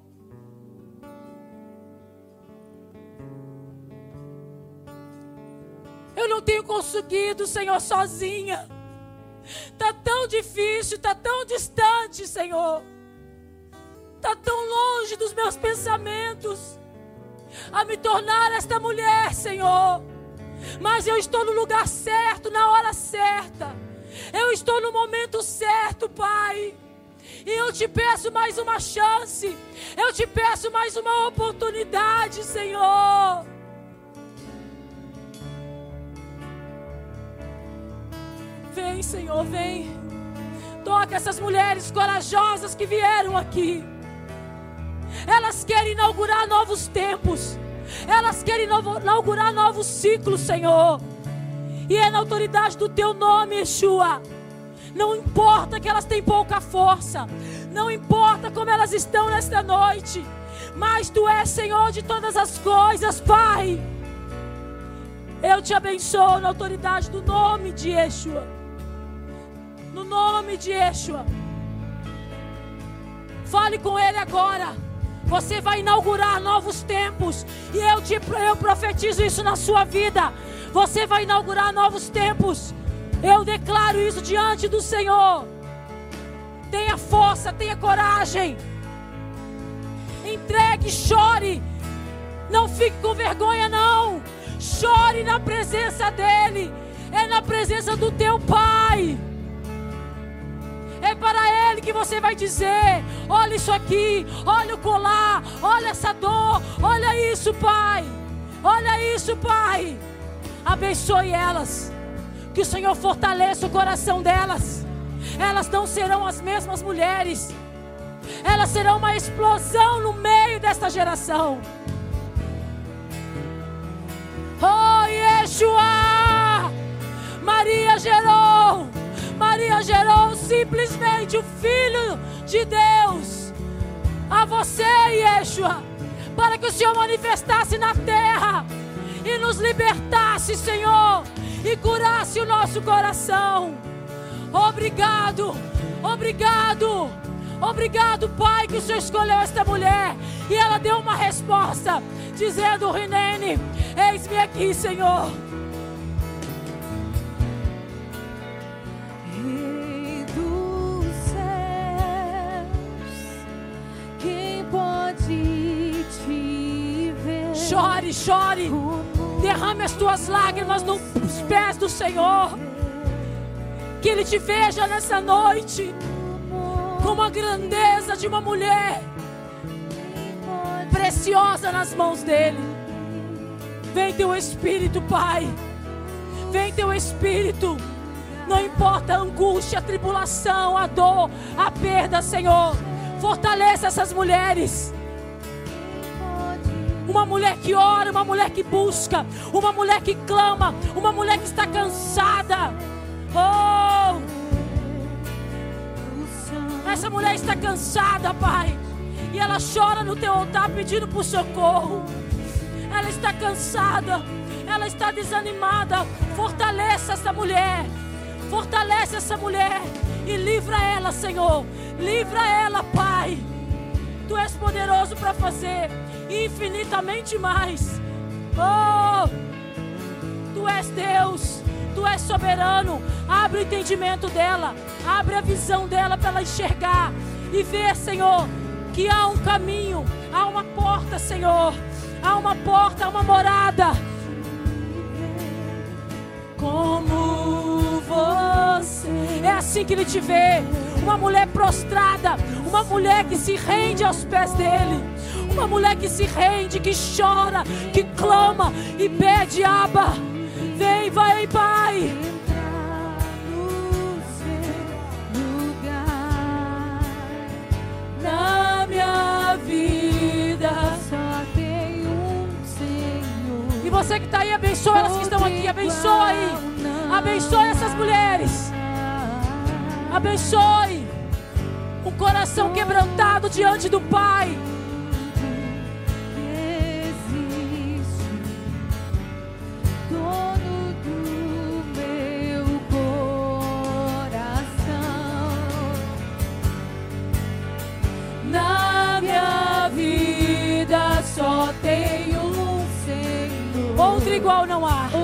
Eu não tenho conseguido, Senhor, sozinha. Está tão difícil, está tão distante, Senhor. Está tão longe dos meus pensamentos. A me tornar esta mulher, Senhor. Mas eu estou no lugar certo, na hora certa. Eu estou no momento certo, Pai. E eu te peço mais uma chance. Eu te peço mais uma oportunidade, Senhor. Vem, Senhor, vem. Toca essas mulheres corajosas que vieram aqui. Elas querem inaugurar novos tempos. Elas querem inaugurar novos ciclos, Senhor. E é na autoridade do teu nome, Yeshua. Não importa que elas têm pouca força. Não importa como elas estão nesta noite. Mas tu és Senhor de todas as coisas, Pai. Eu te abençoo na autoridade do nome de Yeshua. No nome de Yeshua. Fale com Ele agora. Você vai inaugurar novos tempos. E eu, te, eu profetizo isso na sua vida. Você vai inaugurar novos tempos. Eu declaro isso diante do Senhor. Tenha força, tenha coragem. Entregue, chore. Não fique com vergonha, não. Chore na presença dEle. É na presença do teu Pai. É para Ele que você vai dizer: olha isso aqui, olha o colar, olha essa dor, olha isso, Pai. Olha isso, Pai. Abençoe elas. Que o Senhor fortaleça o coração delas. Elas não serão as mesmas mulheres. Elas serão uma explosão no meio desta geração. Oh, Yeshua! Maria gerou Maria gerou simplesmente o Filho de Deus a você, Yeshua, para que o Senhor manifestasse na terra e nos libertasse, Senhor, e curasse o nosso coração. Obrigado, obrigado, obrigado, Pai, que o Senhor escolheu esta mulher. E ela deu uma resposta, dizendo: Rinene, eis-me aqui, Senhor. Pode te ver? Chore, chore. como Derrame as tuas lágrimas nos pés do Senhor. Que Ele te veja nessa noite com a grandeza de uma mulher preciosa nas mãos dEle. Vem teu Espírito, Pai. Vem teu Espírito. Não importa a angústia, a tribulação, a dor, a perda, Senhor. Fortaleça essas mulheres. Uma mulher que ora, uma mulher que busca, uma mulher que clama, uma mulher que está cansada. Oh! Essa mulher está cansada, Pai. E ela chora no teu altar pedindo por socorro. Ela está cansada. Ela está desanimada. Fortaleça essa mulher. Fortalece essa mulher. E livra ela, Senhor. Livra ela, Pai. Tu és poderoso para fazer infinitamente mais. Oh! Tu és Deus. Tu és soberano. Abre o entendimento dela. Abre a visão dela para ela enxergar e ver, Senhor, que há um caminho, há uma porta, Senhor. Há uma porta, há uma morada. Como você. É assim que ele te vê. Uma mulher prostrada, uma mulher que se rende aos pés dele. Uma mulher que se rende, que chora, que clama e pede aba. Vem, vai, Pai. entrar no seu lugar. Na minha vida. Só tem um Senhor. E você que está aí, abençoa elas que estão aqui. Abençoa aí. Abençoe essas mulheres. Abençoe. Um coração quebrantado diante do Pai. Igual não há.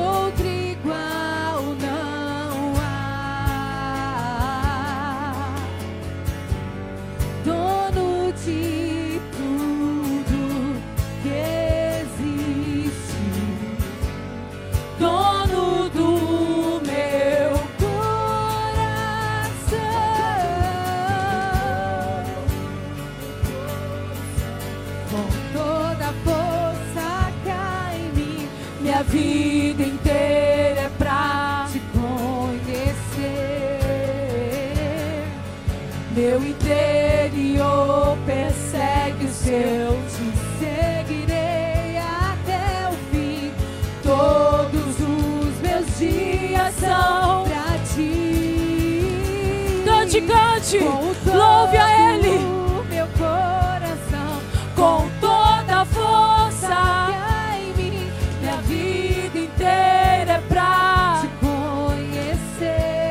Louve a Ele. o meu coração. Com toda a força. há em mim, Minha vida inteira é pra te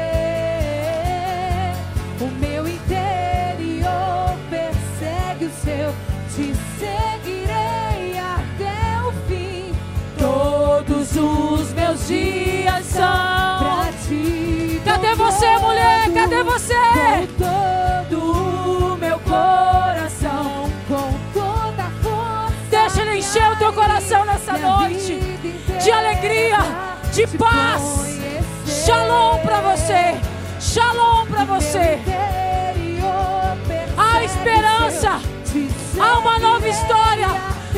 conhecer. O meu interior persegue o seu. Te seguirei até o fim. Todos os meus dias são. Pra ti. Cadê você, mulher? Cadê você? Paz. Shalom pra você. Shalom pra você. Há esperança. Há uma nova história.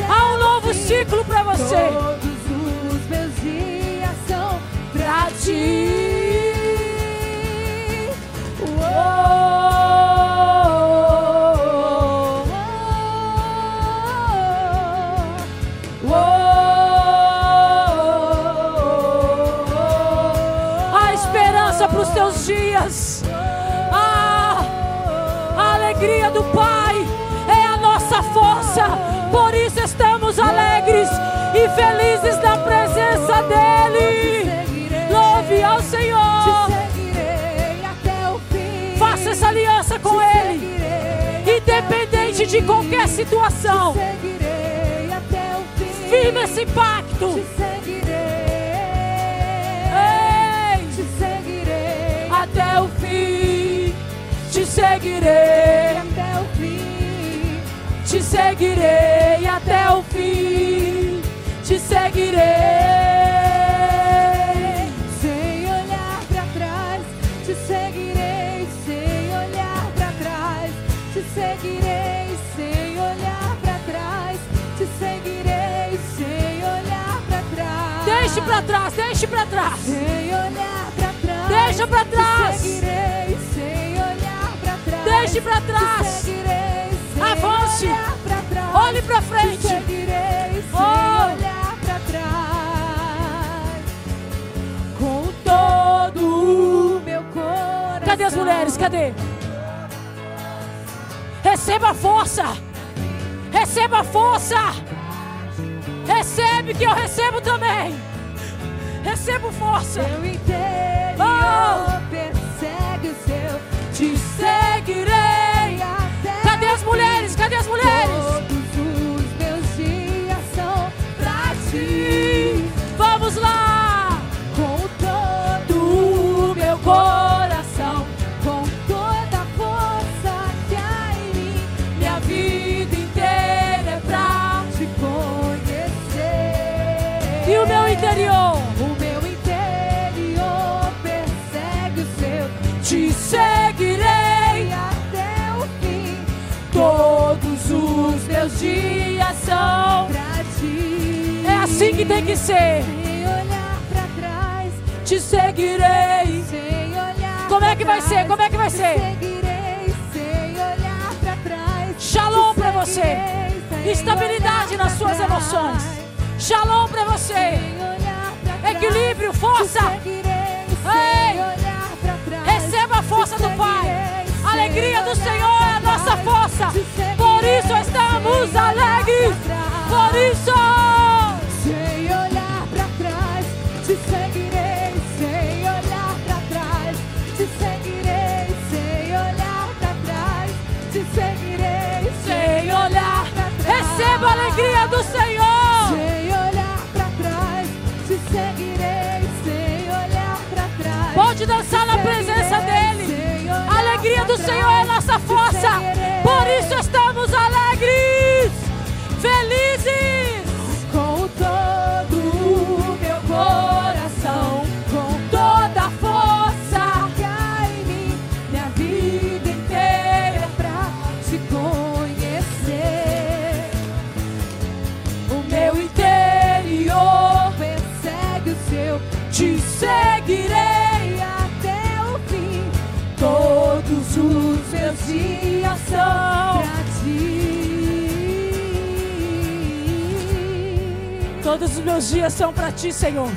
Há um novo ciclo pra você. Todos os meus dias são Pra ti. alegria do Pai é a nossa força. Por isso estamos alegres e felizes na presença dele. Louve ao Senhor. Faça essa aliança com ele. Independente de qualquer situação. firme esse pacto. Seguirei. até o fim. Te seguirei até Deixe pra Te trás. Avance. Olhe pra Te frente. Oh. olhar pra trás. Com Todo. o meu coração. Cadê as mulheres? Cadê? Receba força. Receba força. Recebe que eu recebo também. Recebo força. Seu interior Oh. persegue o seu. Te seguirei. Vamos lá. Com todo Do meu coração. com toda a força que há em mim, Minha vida inteira é pra. te conhecer. E o meu interior. O meu interior persegue o seu. Te seguirei. Até o fim, Todos os meus dias são. pra ti. É assim que tem que ser. Te seguirei. sem olhar Como é que vai ser? Como é que vai ser? Seguirei sem olhar pra trás. Shalom pra você. Estabilidade nas suas emoções. Shalom pra você. Equilíbrio, força. Ei. Receba a força do Pai. A alegria do Senhor é a nossa força. Por isso estamos alegres. Por isso. Alegria do Senhor. Sem olhar pra trás, te seguirei. Sem olhar pra trás. Pode dançar na presença dEle. A alegria do Senhor é nossa força. Todos os meus dias são para ti, Senhor.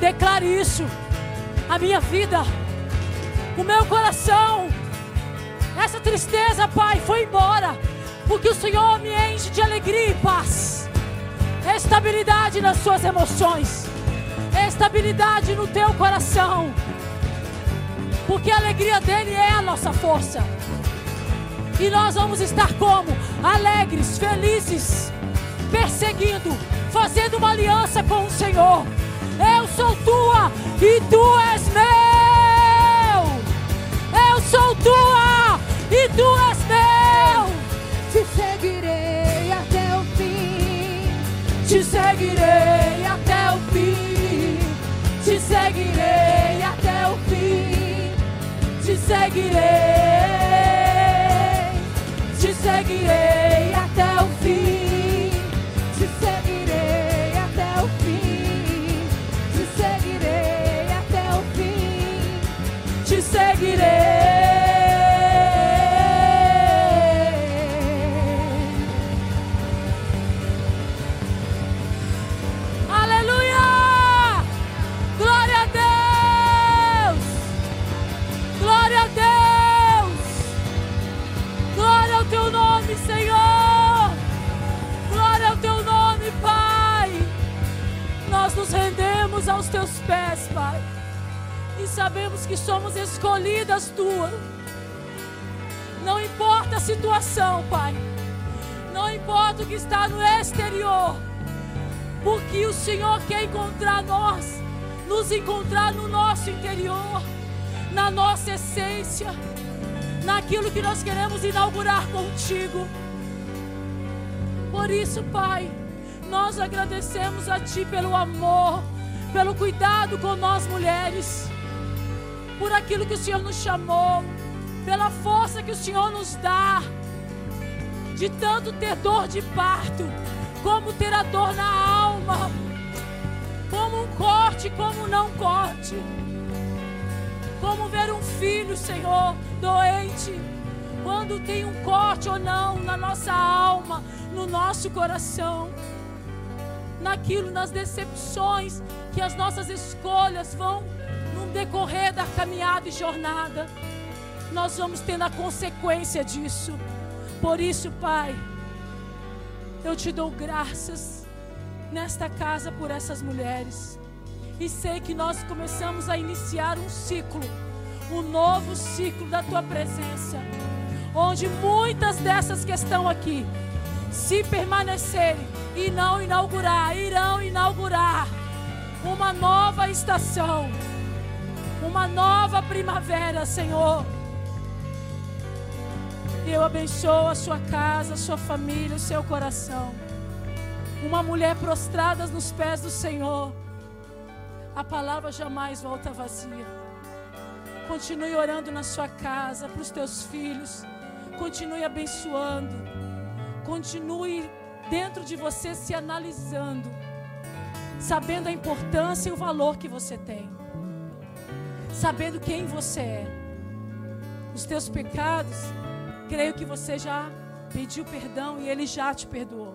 Declare isso. A minha vida, o meu coração, essa tristeza, Pai, foi embora. Porque o Senhor me enche de alegria e paz. Estabilidade nas suas emoções. Estabilidade no teu coração. Porque a alegria dele é a nossa força. E nós vamos estar como? Alegres, felizes, perseguindo, fazendo uma aliança com o Senhor. Eu sou tua e tu és meu. Eu sou tua e tu és meu. Te seguirei até o fim. Te seguirei até o fim. Te seguirei até o fim. Te seguirei. Te seguirei aos teus pés, Pai. E sabemos que somos escolhidas tuas. Não importa a situação, Pai. Não importa o que está no exterior. Porque o Senhor quer encontrar nós, nos encontrar no nosso interior, na nossa essência, naquilo que nós queremos inaugurar contigo. Por isso, Pai, nós agradecemos a Ti pelo amor, pelo cuidado com nós mulheres, por aquilo que o Senhor nos chamou, pela força que o Senhor nos dá, de tanto ter dor de parto, como ter a dor na alma, como um corte, como não corte, como ver um filho, Senhor, doente, quando tem um corte ou não na nossa alma, no nosso coração, naquilo, nas decepções que as nossas escolhas vão no decorrer da caminhada e jornada, nós vamos tendo a consequência disso. Por isso, Pai, eu te dou graças nesta casa por essas mulheres. E sei que nós começamos a iniciar um ciclo, um novo ciclo da tua presença, onde muitas dessas que estão aqui, se permanecerem e não inaugurar, irão inaugurar uma nova estação, uma nova primavera, Senhor. Eu abençoo a sua casa, a sua família, o seu coração. Uma mulher prostrada nos pés do Senhor. A palavra jamais volta vazia. Continue orando na sua casa, para os teus filhos. Continue abençoando. Continue dentro de você se analisando, sabendo a importância e o valor que você tem, sabendo quem você é. Os teus pecados Creio que você já pediu perdão e ele já te perdoou.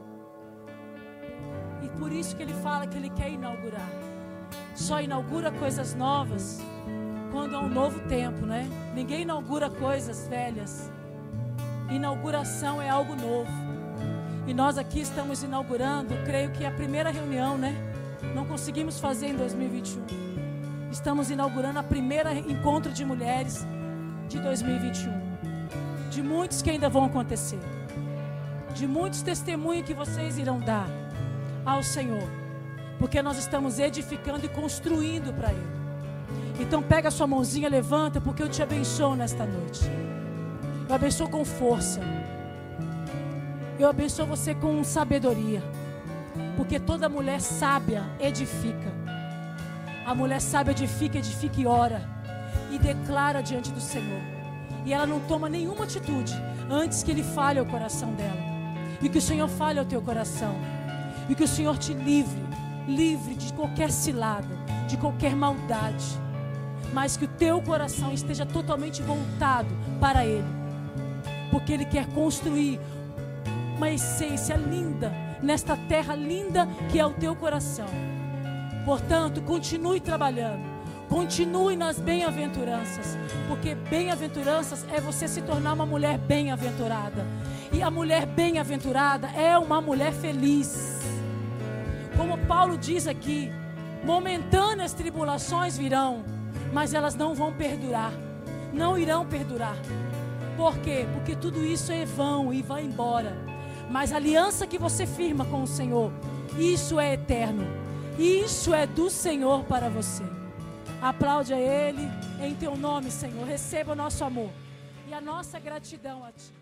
E por isso que ele fala que ele quer inaugurar. Só inaugura coisas novas quando há um novo tempo, né? Ninguém inaugura coisas velhas. Inauguração é algo novo. E nós aqui estamos inaugurando, creio que é a primeira reunião, né? Não conseguimos fazer em 2021. Estamos inaugurando a primeira encontro de mulheres de 2021 de muitos que ainda vão acontecer, de muitos testemunhos que vocês irão dar ao Senhor, porque nós estamos edificando e construindo para Ele. Então pega a sua mãozinha, levanta, porque eu te abençoo nesta noite. Eu abençoo com força. Eu abençoo você com sabedoria. Porque toda mulher sábia edifica. A mulher sábia edifica, edifica e ora. E declara diante do Senhor e ela não toma nenhuma atitude antes que ele fale ao coração dela. E que o Senhor fale ao teu coração. E que o Senhor te livre, livre de qualquer cilada, de qualquer maldade. Mas que o teu coração esteja totalmente voltado para Ele. Porque Ele quer construir uma essência linda nesta terra linda que é o teu coração. Portanto, continue trabalhando Continue nas bem-aventuranças, porque bem-aventuranças é você se tornar uma mulher bem-aventurada. E a mulher bem-aventurada é uma mulher feliz. Como Paulo diz aqui, momentâneas tribulações virão, mas elas não vão perdurar. Não irão perdurar. Por quê? Porque tudo isso é vão e vai embora. Mas a aliança que você firma com o Senhor, isso é eterno. Isso é do Senhor para você. Aplaude a Ele em Teu nome, Senhor. Receba o nosso amor e a nossa gratidão a Ti.